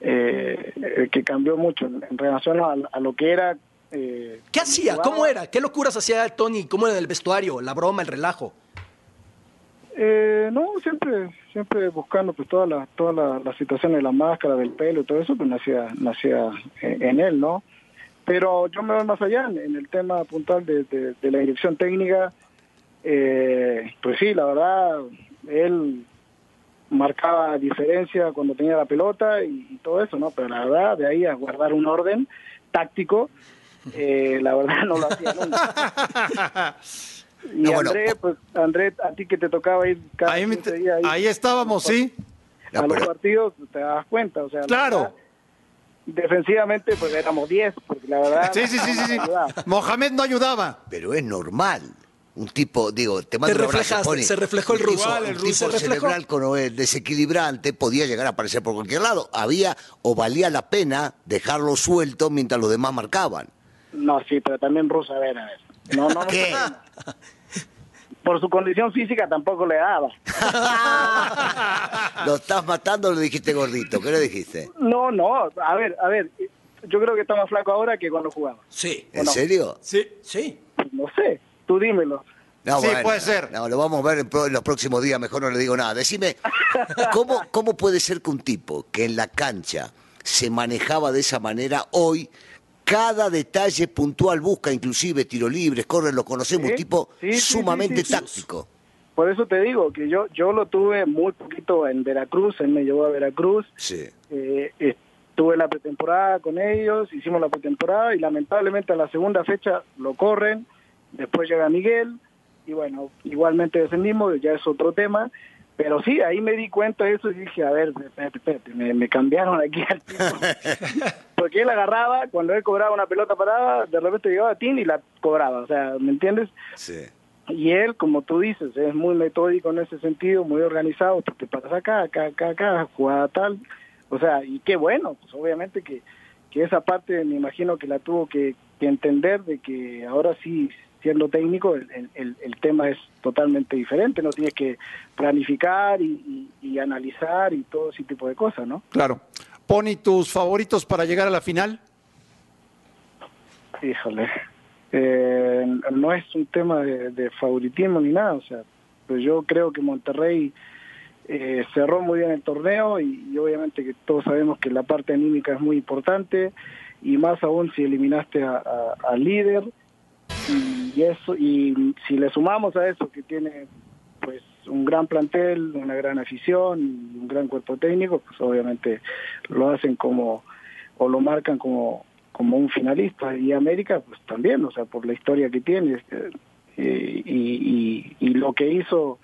eh, el que cambió mucho en, en relación a, a lo que era. eh, ¿Qué hacía? jugaba. ¿Cómo era? ¿Qué locuras hacía Tony? ¿Cómo era el vestuario? ¿La broma, el relajo? Eh, no, siempre siempre buscando pues todas las todas las situaciones de la máscara, del pelo y todo eso, pues nacía nacía eh, en él, ¿no? Pero yo me voy más allá en, el tema puntual de, de- de la dirección técnica. eh, pues sí, la verdad, él marcaba diferencia cuando tenía la pelota y, y todo eso, ¿no? Pero la verdad, de ahí a guardar un orden táctico, eh, la verdad no lo hacía nunca. Y No, bueno, André, pues André, a ti que te tocaba ir cada Ahí, me 15 te- días ahí ahí estábamos, sí. a los partidos, pues, te das cuenta, o sea, la Claro. verdad, defensivamente pues éramos 10, porque la verdad Sí, sí, sí, sí, sí. Mohamed no ayudaba. Pero es normal. Un tipo, digo, te mando Te un abrazo, reflejaste, Pony. se reflejó el ruso. tipo- el un ruso tipo se reflejó. cerebral con el desequilibrante podía llegar a aparecer por cualquier lado. Había o valía la pena dejarlo suelto mientras los demás marcaban. No, sí, pero también Russo, a ver, a ver. No, no, no. ¿Qué? Por su condición física tampoco le daba. Lo estás matando, lo dijiste gordito. ¿Qué le dijiste? No, no, a ver, a ver, yo creo que está más flaco ahora que cuando jugaba. Sí. ¿En no? serio? Sí. Sí. No sé, tú dímelo. No, Sí, puede ser. No, lo vamos a ver en, pro- en los próximos días, mejor no le digo nada. Decime, ¿cómo, ¿cómo puede ser que un tipo que en la cancha se manejaba de esa manera hoy, cada detalle puntual busca, inclusive tiro libres, corre, lo conocemos, Sí, un tipo sí, sí, sumamente sí, sí. táctico? Por eso te digo que yo yo lo tuve muy poquito en Veracruz, él me llevó a Veracruz, Sí. eh, estuve la pretemporada con ellos, hicimos la pretemporada y lamentablemente a la segunda fecha lo corren, después llega Miguel y bueno, igualmente descendimos, ya es otro tema, pero sí, ahí me di cuenta de eso y dije, a ver, espérate, espérate, me, me cambiaron aquí al tipo. Porque él agarraba, cuando él cobraba una pelota parada, de repente llegaba a Tin y la cobraba, o sea, ¿me entiendes? Sí. Y él, como tú dices, es muy metódico en ese sentido, muy organizado, tú te paras acá, acá, acá, acá, jugada tal. O sea, y qué bueno, pues obviamente que, que esa parte me imagino que la tuvo que, que entender de que ahora sí, siendo técnico, el, el- tema es totalmente diferente, no tienes que planificar y, y- y analizar y todo ese tipo de cosas, ¿no? Claro. Pony, tus favoritos para llegar a la final. Híjole, eh, no es un tema de, de favoritismo ni nada, o sea, pues yo creo que Monterrey eh, cerró muy bien el torneo y, y obviamente que todos sabemos que la parte anímica es muy importante y más aún si eliminaste a- a- al líder y eso y si le sumamos a eso que tiene pues un gran plantel, una gran afición un gran cuerpo técnico, pues obviamente lo hacen como o lo marcan como como un finalista y América pues también, o sea, por la historia que tiene este, y, y, y lo que hizo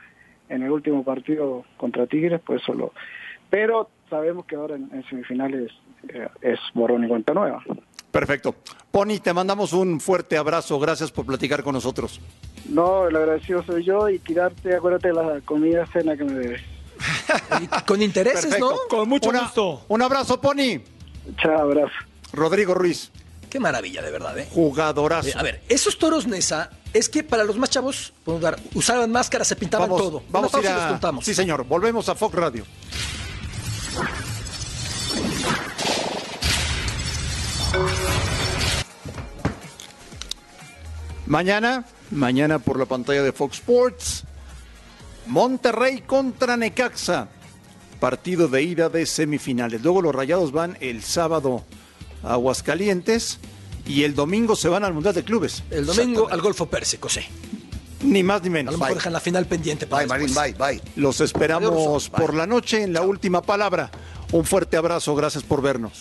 en el último partido contra Tigres, pues solo. Pero sabemos que ahora en, en semifinales eh, es borrón y cuenta nueva. Perfecto. Pony, te mandamos un fuerte abrazo. Gracias por platicar con nosotros. No, el agradecido soy yo y tirarte, acuérdate de la comida cena que me debes. Con intereses, Perfecto. ¿no? Con mucho Una- gusto. Un abrazo, Pony. Chao, abrazo. Rodrigo Ruiz, Qué maravilla, de verdad, ¿eh? jugadorazo. Eh, A ver, esos toros Nesa, es que para los más chavos, usaban máscaras, se pintaban vamos, todo. Vamos a ir a... les contamos. Sí, señor. Volvemos a Fox Radio. Mañana, mañana por la pantalla de Fox Sports, Monterrey contra Necaxa, partido de ida de semifinales. Luego los Rayados van el sábado a Aguascalientes y el domingo se van al Mundial de Clubes. El domingo al Golfo Pérsico, sí. Ni más ni A menos. lo mejor dejan la final pendiente para Bye, Marín, bye, bye. Los esperamos Adiós. por la noche en la última palabra. Un fuerte abrazo, gracias por vernos.